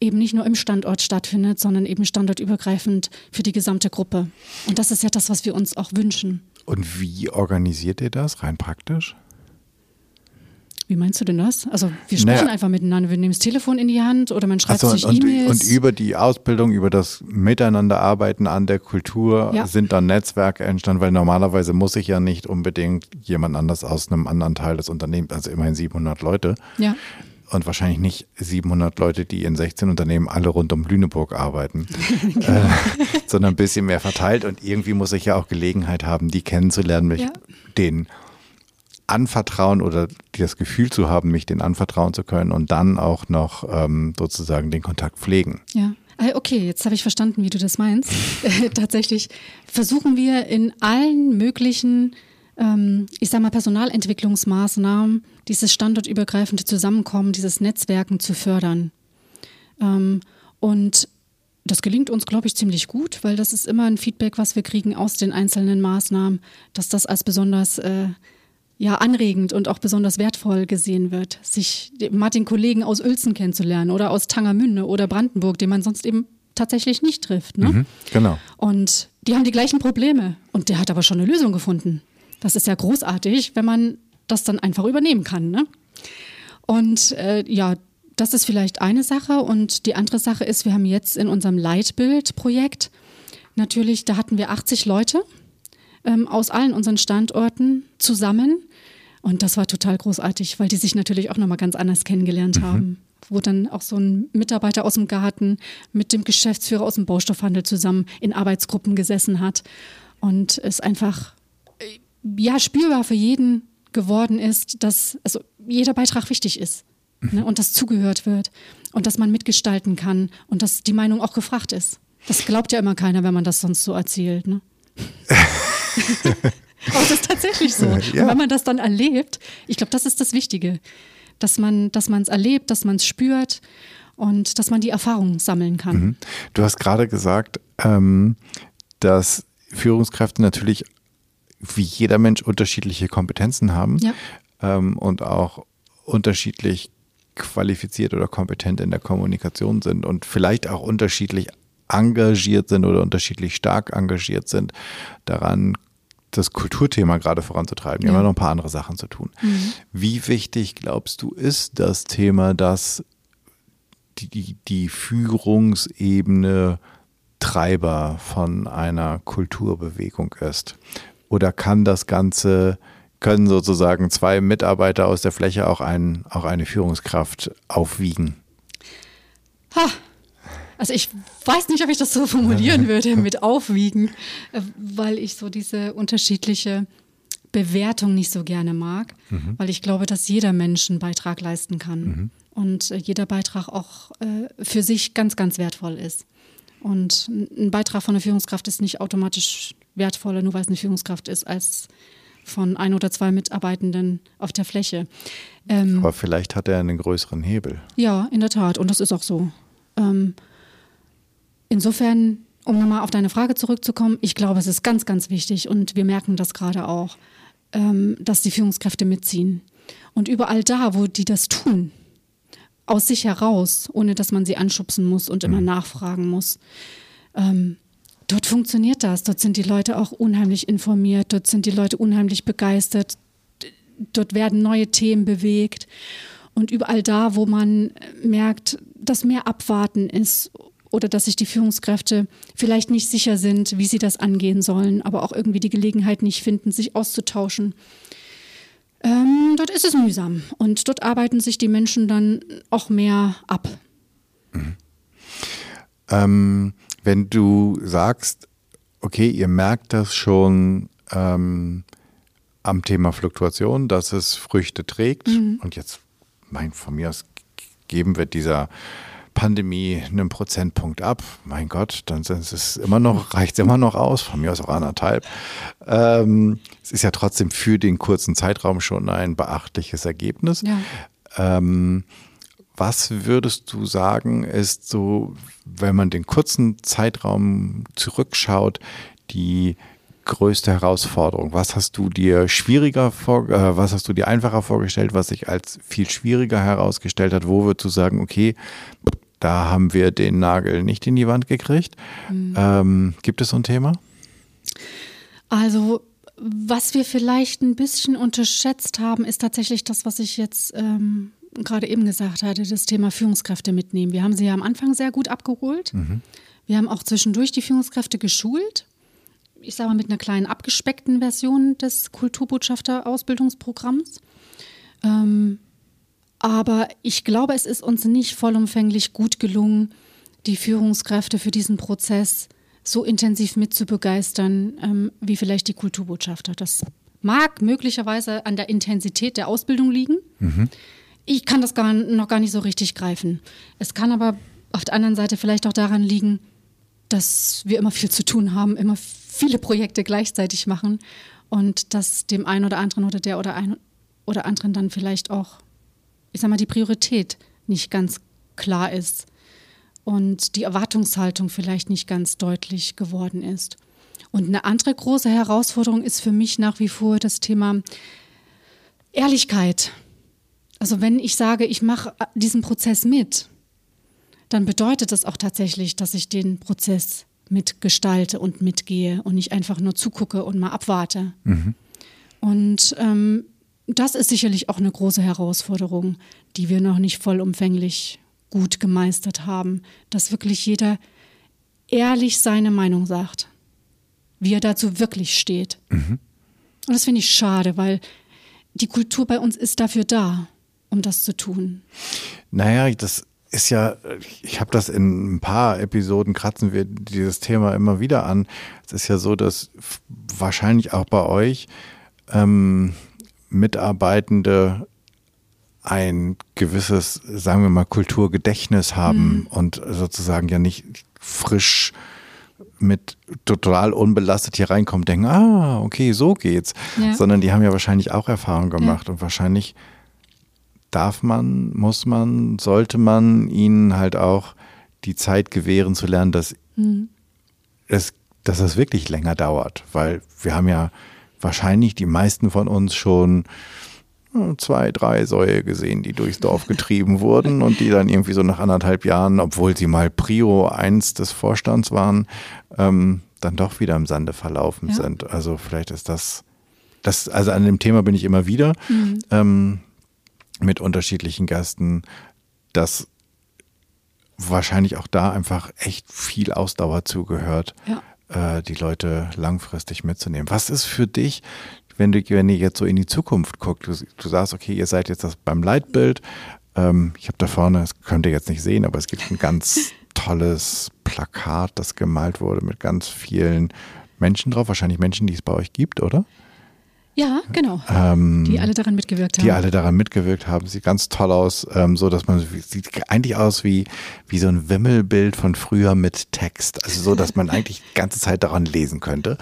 eben nicht nur im Standort stattfindet, sondern eben standortübergreifend für die gesamte Gruppe. Und das ist ja das, was wir uns auch wünschen. Und wie organisiert ihr das rein praktisch? Wie meinst du denn das? Also wir sprechen naja. einfach miteinander, wir nehmen das Telefon in die Hand oder man schreibt so, sich E-Mails. Und über die Ausbildung, über das Miteinanderarbeiten an der Kultur ja. sind dann Netzwerke entstanden, weil normalerweise muss ich ja nicht unbedingt jemand anders aus einem anderen Teil des Unternehmens, also immerhin 700 Leute, ja und wahrscheinlich nicht 700 Leute, die in 16 Unternehmen alle rund um Lüneburg arbeiten, *laughs* genau. äh, sondern ein bisschen mehr verteilt. Und irgendwie muss ich ja auch Gelegenheit haben, die kennenzulernen, mich ja. denen anvertrauen oder das Gefühl zu haben, mich denen anvertrauen zu können und dann auch noch ähm, sozusagen den Kontakt pflegen. Ja. Ah, okay, jetzt habe ich verstanden, wie du das meinst. *laughs* *laughs* Tatsächlich versuchen wir in allen möglichen ähm, ich sage mal, Personalentwicklungsmaßnahmen, dieses standortübergreifende Zusammenkommen, dieses Netzwerken zu fördern. Ähm, und das gelingt uns, glaube ich, ziemlich gut, weil das ist immer ein Feedback, was wir kriegen aus den einzelnen Maßnahmen, dass das als besonders äh, ja, anregend und auch besonders wertvoll gesehen wird, sich mal den Kollegen aus Uelzen kennenzulernen oder aus Tangermünde oder Brandenburg, den man sonst eben tatsächlich nicht trifft. Ne? Mhm, genau. Und die haben die gleichen Probleme und der hat aber schon eine Lösung gefunden. Das ist ja großartig, wenn man das dann einfach übernehmen kann. Ne? Und äh, ja, das ist vielleicht eine Sache. Und die andere Sache ist, wir haben jetzt in unserem Leitbild-Projekt natürlich, da hatten wir 80 Leute ähm, aus allen unseren Standorten zusammen. Und das war total großartig, weil die sich natürlich auch nochmal ganz anders kennengelernt mhm. haben. Wo dann auch so ein Mitarbeiter aus dem Garten mit dem Geschäftsführer aus dem Baustoffhandel zusammen in Arbeitsgruppen gesessen hat. Und es einfach ja spürbar für jeden geworden ist, dass also jeder Beitrag wichtig ist ne, und dass zugehört wird und dass man mitgestalten kann und dass die Meinung auch gefragt ist. Das glaubt ja immer keiner, wenn man das sonst so erzählt. Ne? *laughs* Aber das ist tatsächlich so. Ja. Und wenn man das dann erlebt, ich glaube, das ist das Wichtige, dass man dass es erlebt, dass man es spürt und dass man die Erfahrung sammeln kann. Mhm. Du hast gerade gesagt, ähm, dass Führungskräfte natürlich wie jeder Mensch unterschiedliche Kompetenzen haben ja. ähm, und auch unterschiedlich qualifiziert oder kompetent in der Kommunikation sind und vielleicht auch unterschiedlich engagiert sind oder unterschiedlich stark engagiert sind, daran das Kulturthema gerade voranzutreiben. Ja. haben ja noch ein paar andere Sachen zu tun. Mhm. Wie wichtig glaubst du ist das Thema, dass die, die, die Führungsebene Treiber von einer Kulturbewegung ist? Oder kann das Ganze, können sozusagen zwei Mitarbeiter aus der Fläche auch, ein, auch eine Führungskraft aufwiegen? Ha. Also ich weiß nicht, ob ich das so formulieren *laughs* würde mit aufwiegen, äh, weil ich so diese unterschiedliche Bewertung nicht so gerne mag, mhm. weil ich glaube, dass jeder Mensch einen Beitrag leisten kann mhm. und äh, jeder Beitrag auch äh, für sich ganz, ganz wertvoll ist. Und ein Beitrag von einer Führungskraft ist nicht automatisch wertvoller, nur weil es eine Führungskraft ist, als von ein oder zwei Mitarbeitenden auf der Fläche. Ähm, Aber vielleicht hat er einen größeren Hebel. Ja, in der Tat. Und das ist auch so. Ähm, insofern, um nochmal auf deine Frage zurückzukommen, ich glaube, es ist ganz, ganz wichtig und wir merken das gerade auch, ähm, dass die Führungskräfte mitziehen. Und überall da, wo die das tun, aus sich heraus, ohne dass man sie anschubsen muss und immer mhm. nachfragen muss, ähm, dort funktioniert das. Dort sind die Leute auch unheimlich informiert, dort sind die Leute unheimlich begeistert, dort werden neue Themen bewegt. Und überall da, wo man merkt, dass mehr Abwarten ist oder dass sich die Führungskräfte vielleicht nicht sicher sind, wie sie das angehen sollen, aber auch irgendwie die Gelegenheit nicht finden, sich auszutauschen. Ähm, dort ist es mühsam und dort arbeiten sich die Menschen dann auch mehr ab. Mhm. Ähm, wenn du sagst, okay, ihr merkt das schon ähm, am Thema Fluktuation, dass es Früchte trägt mhm. und jetzt, mein, von mir aus geben wir dieser Pandemie einen Prozentpunkt ab. Mein Gott, dann ist es immer noch, *laughs* reicht es immer noch aus, von mir aus auch anderthalb. Ähm, es ist ja trotzdem für den kurzen Zeitraum schon ein beachtliches Ergebnis. Ja. Ähm, was würdest du sagen, ist so, wenn man den kurzen Zeitraum zurückschaut, die größte Herausforderung? Was hast du dir schwieriger vor, äh, was hast du dir einfacher vorgestellt, was sich als viel schwieriger herausgestellt hat? Wo würdest du sagen, okay, da haben wir den Nagel nicht in die Wand gekriegt? Mhm. Ähm, gibt es so ein Thema? Also was wir vielleicht ein bisschen unterschätzt haben, ist tatsächlich das, was ich jetzt ähm, gerade eben gesagt hatte, das Thema Führungskräfte mitnehmen. Wir haben sie ja am Anfang sehr gut abgeholt. Mhm. Wir haben auch zwischendurch die Führungskräfte geschult. Ich sage mal mit einer kleinen abgespeckten Version des Kulturbotschafter-Ausbildungsprogramms. Ähm, aber ich glaube, es ist uns nicht vollumfänglich gut gelungen, die Führungskräfte für diesen Prozess so intensiv mitzubegeistern, ähm, wie vielleicht die Kulturbotschafter. Das mag möglicherweise an der Intensität der Ausbildung liegen. Mhm ich kann das gar, noch gar nicht so richtig greifen. Es kann aber auf der anderen Seite vielleicht auch daran liegen, dass wir immer viel zu tun haben, immer viele Projekte gleichzeitig machen und dass dem einen oder anderen oder der oder ein oder anderen dann vielleicht auch, ich sag mal, die Priorität nicht ganz klar ist und die Erwartungshaltung vielleicht nicht ganz deutlich geworden ist. Und eine andere große Herausforderung ist für mich nach wie vor das Thema Ehrlichkeit. Also wenn ich sage, ich mache diesen Prozess mit, dann bedeutet das auch tatsächlich, dass ich den Prozess mitgestalte und mitgehe und nicht einfach nur zugucke und mal abwarte. Mhm. Und ähm, das ist sicherlich auch eine große Herausforderung, die wir noch nicht vollumfänglich gut gemeistert haben, dass wirklich jeder ehrlich seine Meinung sagt, wie er dazu wirklich steht. Mhm. Und das finde ich schade, weil die Kultur bei uns ist dafür da um das zu tun? Naja, das ist ja, ich habe das in ein paar Episoden, kratzen wir dieses Thema immer wieder an. Es ist ja so, dass wahrscheinlich auch bei euch ähm, Mitarbeitende ein gewisses, sagen wir mal, Kulturgedächtnis haben mhm. und sozusagen ja nicht frisch mit total unbelastet hier reinkommen, denken, ah, okay, so geht's, ja. sondern die haben ja wahrscheinlich auch Erfahrung gemacht ja. und wahrscheinlich darf man, muss man, sollte man ihnen halt auch die Zeit gewähren zu lernen, dass, mhm. es, dass es wirklich länger dauert. Weil wir haben ja wahrscheinlich die meisten von uns schon hm, zwei, drei Säue gesehen, die durchs Dorf *laughs* getrieben wurden und die dann irgendwie so nach anderthalb Jahren, obwohl sie mal Prio 1 des Vorstands waren, ähm, dann doch wieder im Sande verlaufen ja. sind. Also vielleicht ist das, das, also an dem Thema bin ich immer wieder mhm. ähm, mit unterschiedlichen Gästen, dass wahrscheinlich auch da einfach echt viel Ausdauer zugehört, ja. äh, die Leute langfristig mitzunehmen. Was ist für dich, wenn du, wenn ihr jetzt so in die Zukunft guckt, du, du sagst, okay, ihr seid jetzt das beim Leitbild. Ähm, ich habe da vorne, das könnt ihr jetzt nicht sehen, aber es gibt ein ganz *laughs* tolles Plakat, das gemalt wurde mit ganz vielen Menschen drauf. Wahrscheinlich Menschen, die es bei euch gibt, oder? Ja, genau. Ähm, die alle daran mitgewirkt haben. Die alle daran mitgewirkt haben. Sieht ganz toll aus, ähm, so dass man sieht eigentlich aus wie, wie so ein Wimmelbild von früher mit Text. Also so, dass man *laughs* eigentlich die ganze Zeit daran lesen könnte.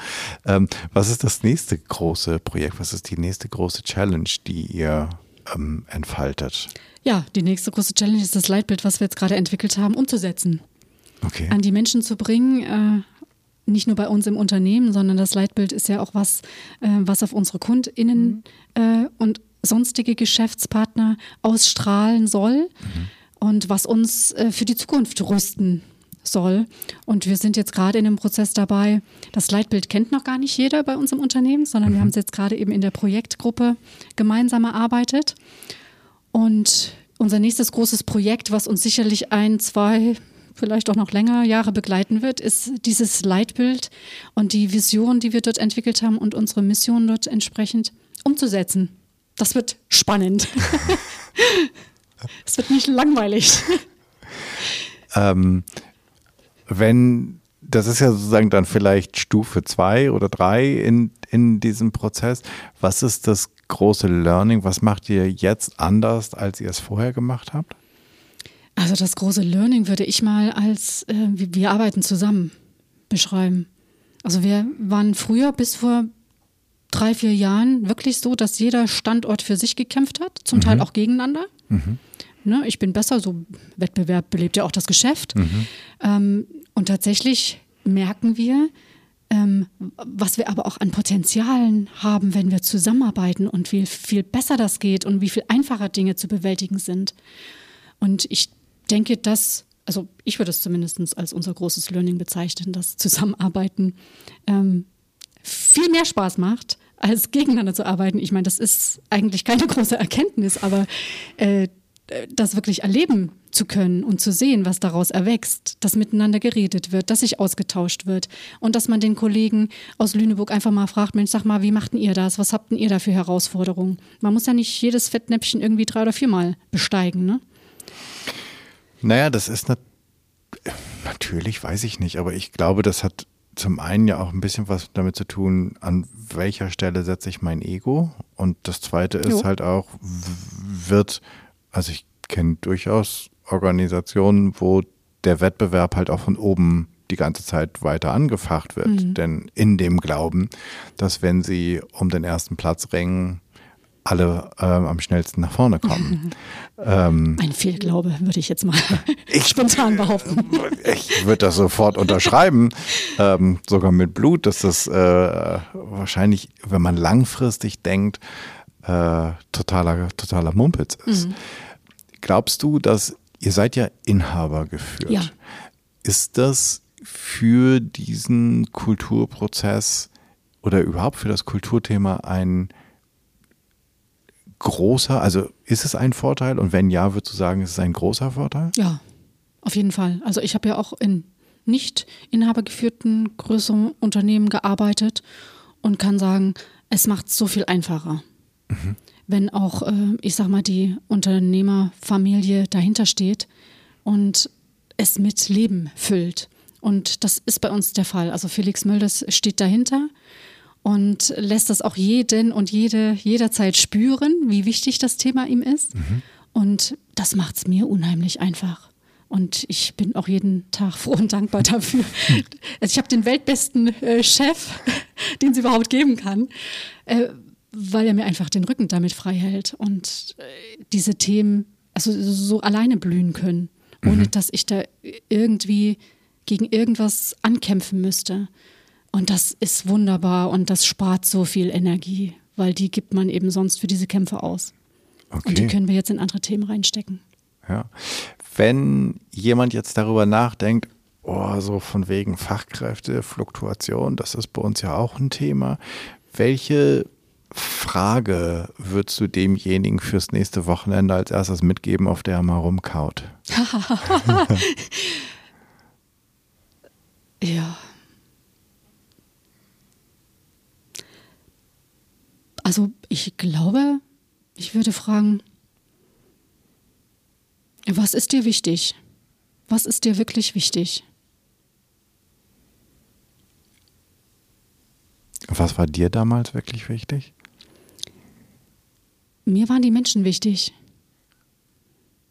Ähm, was ist das nächste große Projekt? Was ist die nächste große Challenge, die ihr ähm, entfaltet? Ja, die nächste große Challenge ist das Leitbild, was wir jetzt gerade entwickelt haben, umzusetzen. Okay. An die Menschen zu bringen, äh, nicht nur bei uns im Unternehmen, sondern das Leitbild ist ja auch was, äh, was auf unsere KundInnen mhm. äh, und sonstige Geschäftspartner ausstrahlen soll mhm. und was uns äh, für die Zukunft rüsten soll. Und wir sind jetzt gerade in dem Prozess dabei. Das Leitbild kennt noch gar nicht jeder bei uns im Unternehmen, sondern mhm. wir haben es jetzt gerade eben in der Projektgruppe gemeinsam erarbeitet. Und unser nächstes großes Projekt, was uns sicherlich ein, zwei, vielleicht auch noch länger Jahre begleiten wird, ist dieses Leitbild und die Vision, die wir dort entwickelt haben und unsere Mission dort entsprechend umzusetzen. Das wird spannend. Es *laughs* wird nicht langweilig. Ähm, wenn, das ist ja sozusagen dann vielleicht Stufe zwei oder drei in, in diesem Prozess. Was ist das große Learning? Was macht ihr jetzt anders, als ihr es vorher gemacht habt? Also das große Learning würde ich mal als äh, wir arbeiten zusammen beschreiben. Also wir waren früher bis vor drei, vier Jahren wirklich so, dass jeder Standort für sich gekämpft hat, zum mhm. Teil auch gegeneinander. Mhm. Ne, ich bin besser, so Wettbewerb belebt ja auch das Geschäft. Mhm. Ähm, und tatsächlich merken wir, ähm, was wir aber auch an Potenzialen haben, wenn wir zusammenarbeiten und wie viel besser das geht und wie viel einfacher Dinge zu bewältigen sind. Und ich denke, dass, also ich würde es zumindest als unser großes Learning bezeichnen, dass Zusammenarbeiten ähm, viel mehr Spaß macht, als gegeneinander zu arbeiten. Ich meine, das ist eigentlich keine *laughs* große Erkenntnis, aber äh, das wirklich erleben zu können und zu sehen, was daraus erwächst, dass miteinander geredet wird, dass sich ausgetauscht wird und dass man den Kollegen aus Lüneburg einfach mal fragt, Mensch, sag mal, wie machten ihr das? Was habt ihr da für Herausforderungen? Man muss ja nicht jedes Fettnäpfchen irgendwie drei oder viermal besteigen, ne? Naja, das ist nat natürlich, weiß ich nicht, aber ich glaube, das hat zum einen ja auch ein bisschen was damit zu tun, an welcher Stelle setze ich mein Ego. Und das zweite ist jo. halt auch, wird, also ich kenne durchaus Organisationen, wo der Wettbewerb halt auch von oben die ganze Zeit weiter angefacht wird. Mhm. Denn in dem Glauben, dass wenn sie um den ersten Platz ringen, alle ähm, am schnellsten nach vorne kommen. *laughs* ähm, Ein Fehlglaube, würde ich jetzt mal *laughs* ich, *laughs* spontan behaupten. Ich würde das sofort unterschreiben, ähm, sogar mit Blut, dass das äh, wahrscheinlich, wenn man langfristig denkt, äh, totaler, totaler Mumpitz ist. Mhm. Glaubst du, dass ihr seid ja Inhaber geführt? Ja. Ist das für diesen Kulturprozess oder überhaupt für das Kulturthema ein großer, also ist es ein Vorteil und wenn ja, würdest du sagen, ist es ein großer Vorteil? Ja, auf jeden Fall. Also ich habe ja auch in nicht inhabergeführten größeren Unternehmen gearbeitet und kann sagen, es macht es so viel einfacher. Mhm. Wenn auch, äh, ich sag mal, die Unternehmerfamilie dahinter steht und es mit Leben füllt. Und das ist bei uns der Fall. Also Felix Mölders steht dahinter und lässt das auch jeden und jede jederzeit spüren, wie wichtig das Thema ihm ist. Mhm. Und das macht es mir unheimlich einfach. Und ich bin auch jeden Tag froh und dankbar dafür. Also ich habe den weltbesten äh, Chef, *laughs* den es überhaupt geben kann. Äh, weil er mir einfach den Rücken damit frei hält und äh, diese Themen also so alleine blühen können, ohne mhm. dass ich da irgendwie gegen irgendwas ankämpfen müsste. Und das ist wunderbar und das spart so viel Energie, weil die gibt man eben sonst für diese Kämpfe aus. Okay. Und die können wir jetzt in andere Themen reinstecken. Ja. Wenn jemand jetzt darüber nachdenkt, oh, so von wegen Fachkräftefluktuation, das ist bei uns ja auch ein Thema. Welche Frage würdest du demjenigen fürs nächste Wochenende als erstes mitgeben, auf der er mal rumkaut? *laughs* ja. Also ich glaube, ich würde fragen, was ist dir wichtig? Was ist dir wirklich wichtig? Was war dir damals wirklich wichtig? Mir waren die Menschen wichtig.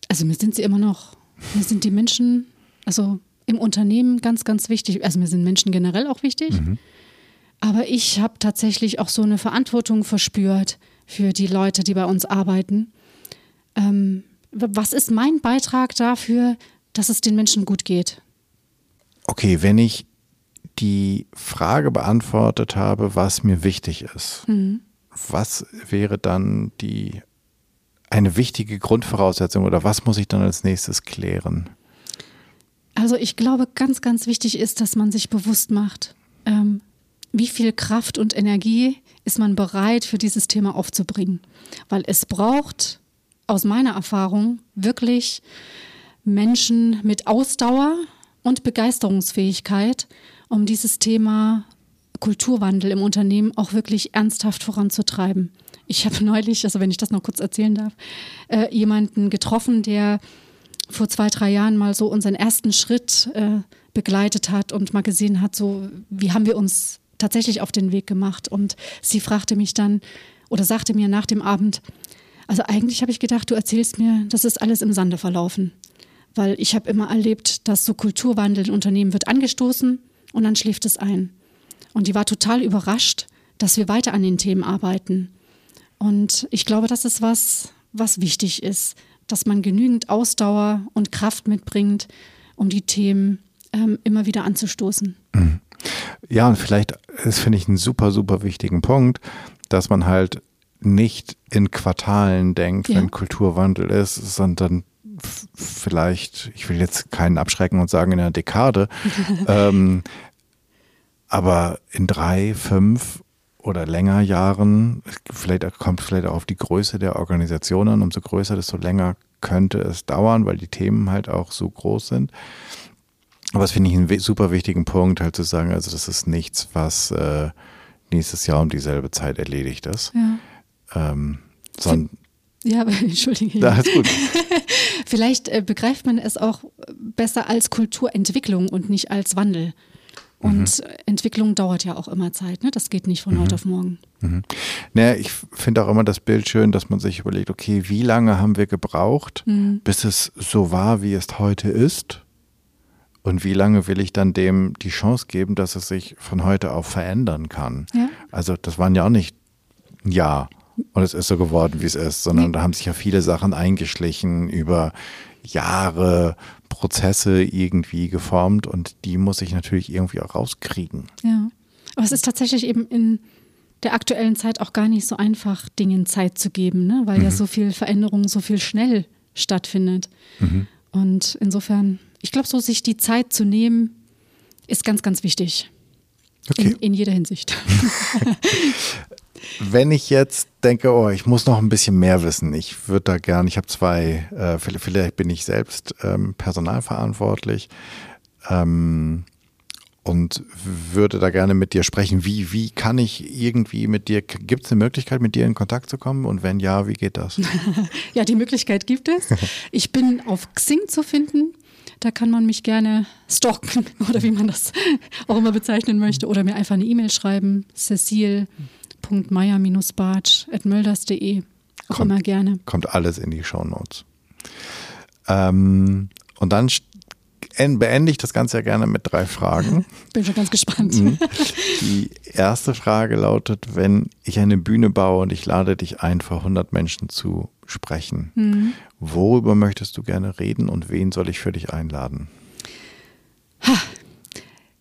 Also mir sind sie immer noch. Mir sind die Menschen, also im Unternehmen ganz, ganz wichtig. Also mir sind Menschen generell auch wichtig. Mhm. Aber ich habe tatsächlich auch so eine Verantwortung verspürt für die Leute, die bei uns arbeiten. Ähm, was ist mein Beitrag dafür, dass es den Menschen gut geht? Okay, wenn ich die Frage beantwortet habe, was mir wichtig ist, mhm was wäre dann die eine wichtige Grundvoraussetzung oder was muss ich dann als nächstes klären? Also ich glaube, ganz, ganz wichtig ist, dass man sich bewusst macht, ähm, wie viel Kraft und Energie ist man bereit für dieses Thema aufzubringen. Weil es braucht aus meiner Erfahrung wirklich Menschen mit Ausdauer und Begeisterungsfähigkeit, um dieses Thema Kulturwandel im Unternehmen auch wirklich ernsthaft voranzutreiben. Ich habe neulich, also wenn ich das noch kurz erzählen darf, äh, jemanden getroffen, der vor zwei, drei Jahren mal so unseren ersten Schritt äh, begleitet hat und mal gesehen hat, so wie haben wir uns tatsächlich auf den Weg gemacht. Und sie fragte mich dann oder sagte mir nach dem Abend, also eigentlich habe ich gedacht, du erzählst mir, das ist alles im Sande verlaufen. Weil ich habe immer erlebt, dass so Kulturwandel in Unternehmen wird angestoßen und dann schläft es ein. Und die war total überrascht, dass wir weiter an den Themen arbeiten. Und ich glaube, das ist was, was wichtig ist, dass man genügend Ausdauer und Kraft mitbringt, um die Themen ähm, immer wieder anzustoßen. Mhm. Ja, und vielleicht, das finde ich einen super, super wichtigen Punkt, dass man halt nicht in Quartalen denkt, ja. wenn Kulturwandel ist, sondern vielleicht, ich will jetzt keinen abschrecken und sagen in einer Dekade, *laughs* ähm, aber in drei, fünf oder länger Jahren, vielleicht kommt vielleicht auch auf die Größe der Organisation an, umso größer, desto länger könnte es dauern, weil die Themen halt auch so groß sind. Aber das finde ich einen super wichtigen Punkt, halt zu sagen, also das ist nichts, was äh, nächstes Jahr um dieselbe Zeit erledigt ist. Ja. Ähm, sondern ja, *laughs* aber entschuldige. Ja, ist gut. *laughs* Vielleicht äh, begreift man es auch besser als Kulturentwicklung und nicht als Wandel. Und mhm. Entwicklung dauert ja auch immer Zeit, ne? Das geht nicht von mhm. heute auf morgen. Mhm. Naja, ich finde auch immer das Bild schön, dass man sich überlegt, okay, wie lange haben wir gebraucht, mhm. bis es so war, wie es heute ist? Und wie lange will ich dann dem die Chance geben, dass es sich von heute auf verändern kann? Ja. Also das waren ja auch nicht ein Jahr und es ist so geworden, wie es ist, sondern da haben sich ja viele Sachen eingeschlichen über Jahre, Prozesse irgendwie geformt und die muss ich natürlich irgendwie auch rauskriegen. Ja, aber es ist tatsächlich eben in der aktuellen Zeit auch gar nicht so einfach, Dingen Zeit zu geben, ne? weil mhm. ja so viel Veränderung so viel schnell stattfindet. Mhm. Und insofern, ich glaube, so sich die Zeit zu nehmen, ist ganz, ganz wichtig. Okay. In, in jeder Hinsicht. *laughs* Wenn ich jetzt denke, oh, ich muss noch ein bisschen mehr wissen, ich würde da gern, ich habe zwei, äh, vielleicht bin ich selbst ähm, personalverantwortlich ähm, und würde da gerne mit dir sprechen. Wie, wie kann ich irgendwie mit dir, gibt es eine Möglichkeit, mit dir in Kontakt zu kommen? Und wenn ja, wie geht das? *laughs* ja, die Möglichkeit gibt es. *laughs* Ich bin auf Xing zu finden. Da kann man mich gerne stalken *laughs* oder wie man das *laughs* auch immer bezeichnen möchte oder mir einfach eine E-Mail schreiben. Cecile www.meier-bartsch.mölders.de. Auch kommt, immer gerne. Kommt alles in die Shownotes. Ähm, und dann beende ich das Ganze ja gerne mit drei Fragen. *laughs* Bin schon ganz gespannt. Mhm. Die erste Frage lautet, wenn ich eine Bühne baue und ich lade dich ein, vor 100 Menschen zu sprechen, mhm. worüber möchtest du gerne reden und wen soll ich für dich einladen?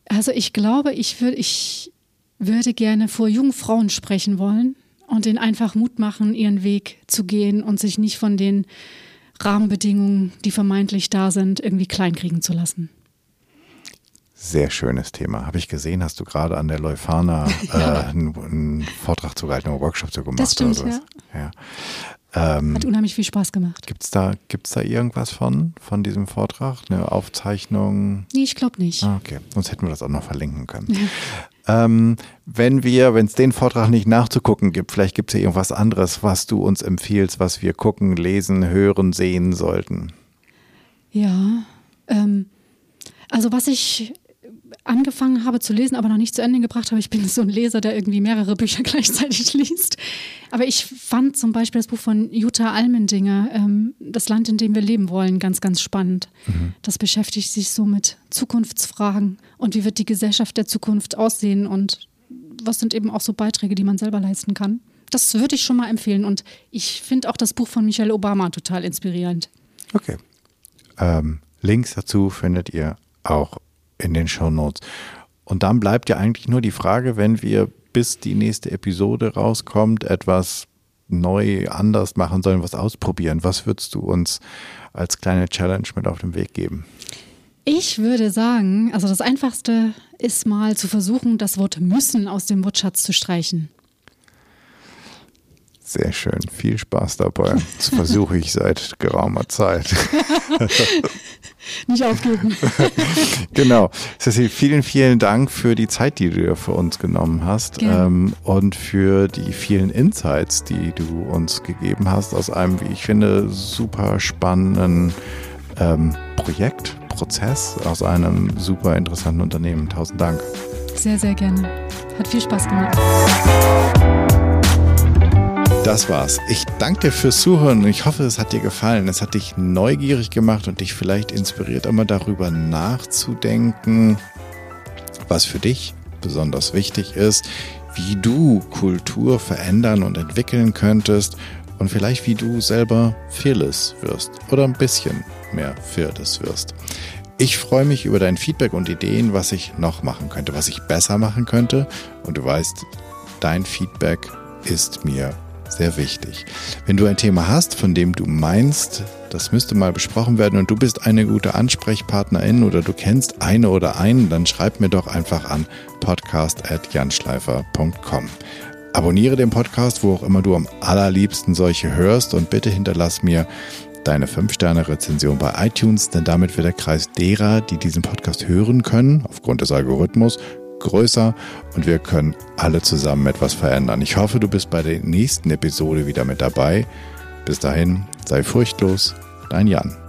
Also ich glaube, ich, würd, ich würde gerne vor jungen Frauen sprechen wollen und ihnen einfach Mut machen, ihren Weg zu gehen und sich nicht von den Rahmenbedingungen, die vermeintlich da sind, irgendwie kleinkriegen zu lassen. Sehr schönes Thema. Habe ich gesehen, hast du gerade an der Leuphana ja. *laughs* äh, einen, einen, Vortrag zu gehalten, einen Workshop zu gemacht. Das stimmt, ja. ja. Ähm, Hat unheimlich viel Spaß gemacht. Gibt es da, gibt's da irgendwas von, von diesem Vortrag? Eine Aufzeichnung? Nee, ich glaube nicht. Ah, okay, sonst hätten wir das auch noch verlinken können. Ähm, wenn wir, wenn es den Vortrag nicht nachzugucken gibt, vielleicht gibt es ja irgendwas anderes, was du uns empfiehlst, was wir gucken, lesen, hören, sehen sollten. Ja, ähm, also was ich angefangen habe zu lesen, aber noch nicht zu Ende gebracht habe. Ich bin so ein Leser, der irgendwie mehrere Bücher *laughs* gleichzeitig liest. Aber ich fand zum Beispiel das Buch von Jutta Almendinger, ähm, Das Land, in dem wir leben wollen, ganz, ganz spannend. Mhm. Das beschäftigt sich so mit Zukunftsfragen und wie wird die Gesellschaft der Zukunft aussehen und was sind eben auch so Beiträge, die man selber leisten kann. Das würde ich schon mal empfehlen und ich finde auch das Buch von Michelle Obama total inspirierend. Okay. Ähm, Links dazu findet ihr auch in den Show Notes. Und dann bleibt ja eigentlich nur die Frage, wenn wir bis die nächste Episode rauskommt, etwas neu anders machen sollen, was ausprobieren. Was würdest du uns als kleine Challenge mit auf den Weg geben? Ich würde sagen, also das Einfachste ist mal zu versuchen, das Wort müssen aus dem Wortschatz zu streichen. Sehr schön. Viel Spaß dabei. Das versuche ich seit geraumer Zeit. *laughs* Nicht aufgeben. *laughs* genau. Cecil, vielen, vielen Dank für die Zeit, die du dir für uns genommen hast ähm, und für die vielen Insights, die du uns gegeben hast aus einem, wie ich finde, super spannenden ähm, Projekt, Prozess, aus einem super interessanten Unternehmen. Tausend Dank. Sehr, sehr gerne. Hat viel Spaß gemacht. Das war's. Ich danke dir fürs Zuhören und ich hoffe, es hat dir gefallen. Es hat dich neugierig gemacht und dich vielleicht inspiriert, einmal darüber nachzudenken, was für dich besonders wichtig ist, wie du Kultur verändern und entwickeln könntest und vielleicht wie du selber fearless wirst oder ein bisschen mehr fearless wirst. Ich freue mich über dein Feedback und Ideen, was ich noch machen könnte, was ich besser machen könnte. Und du weißt, dein Feedback ist mir sehr wichtig. Wenn du ein Thema hast, von dem du meinst, das müsste mal besprochen werden und du bist eine gute Ansprechpartnerin oder du kennst eine oder einen, dann schreib mir doch einfach an podcast.janschleifer.com. Abonniere den Podcast, wo auch immer du am allerliebsten solche hörst und bitte hinterlass mir deine 5-Sterne-Rezension bei iTunes, denn damit wird der Kreis derer, die diesen Podcast hören können, aufgrund des Algorithmus, größer und wir können alle zusammen etwas verändern. Ich hoffe, du bist bei der nächsten Episode wieder mit dabei. Bis dahin, sei furchtlos, dein Jan.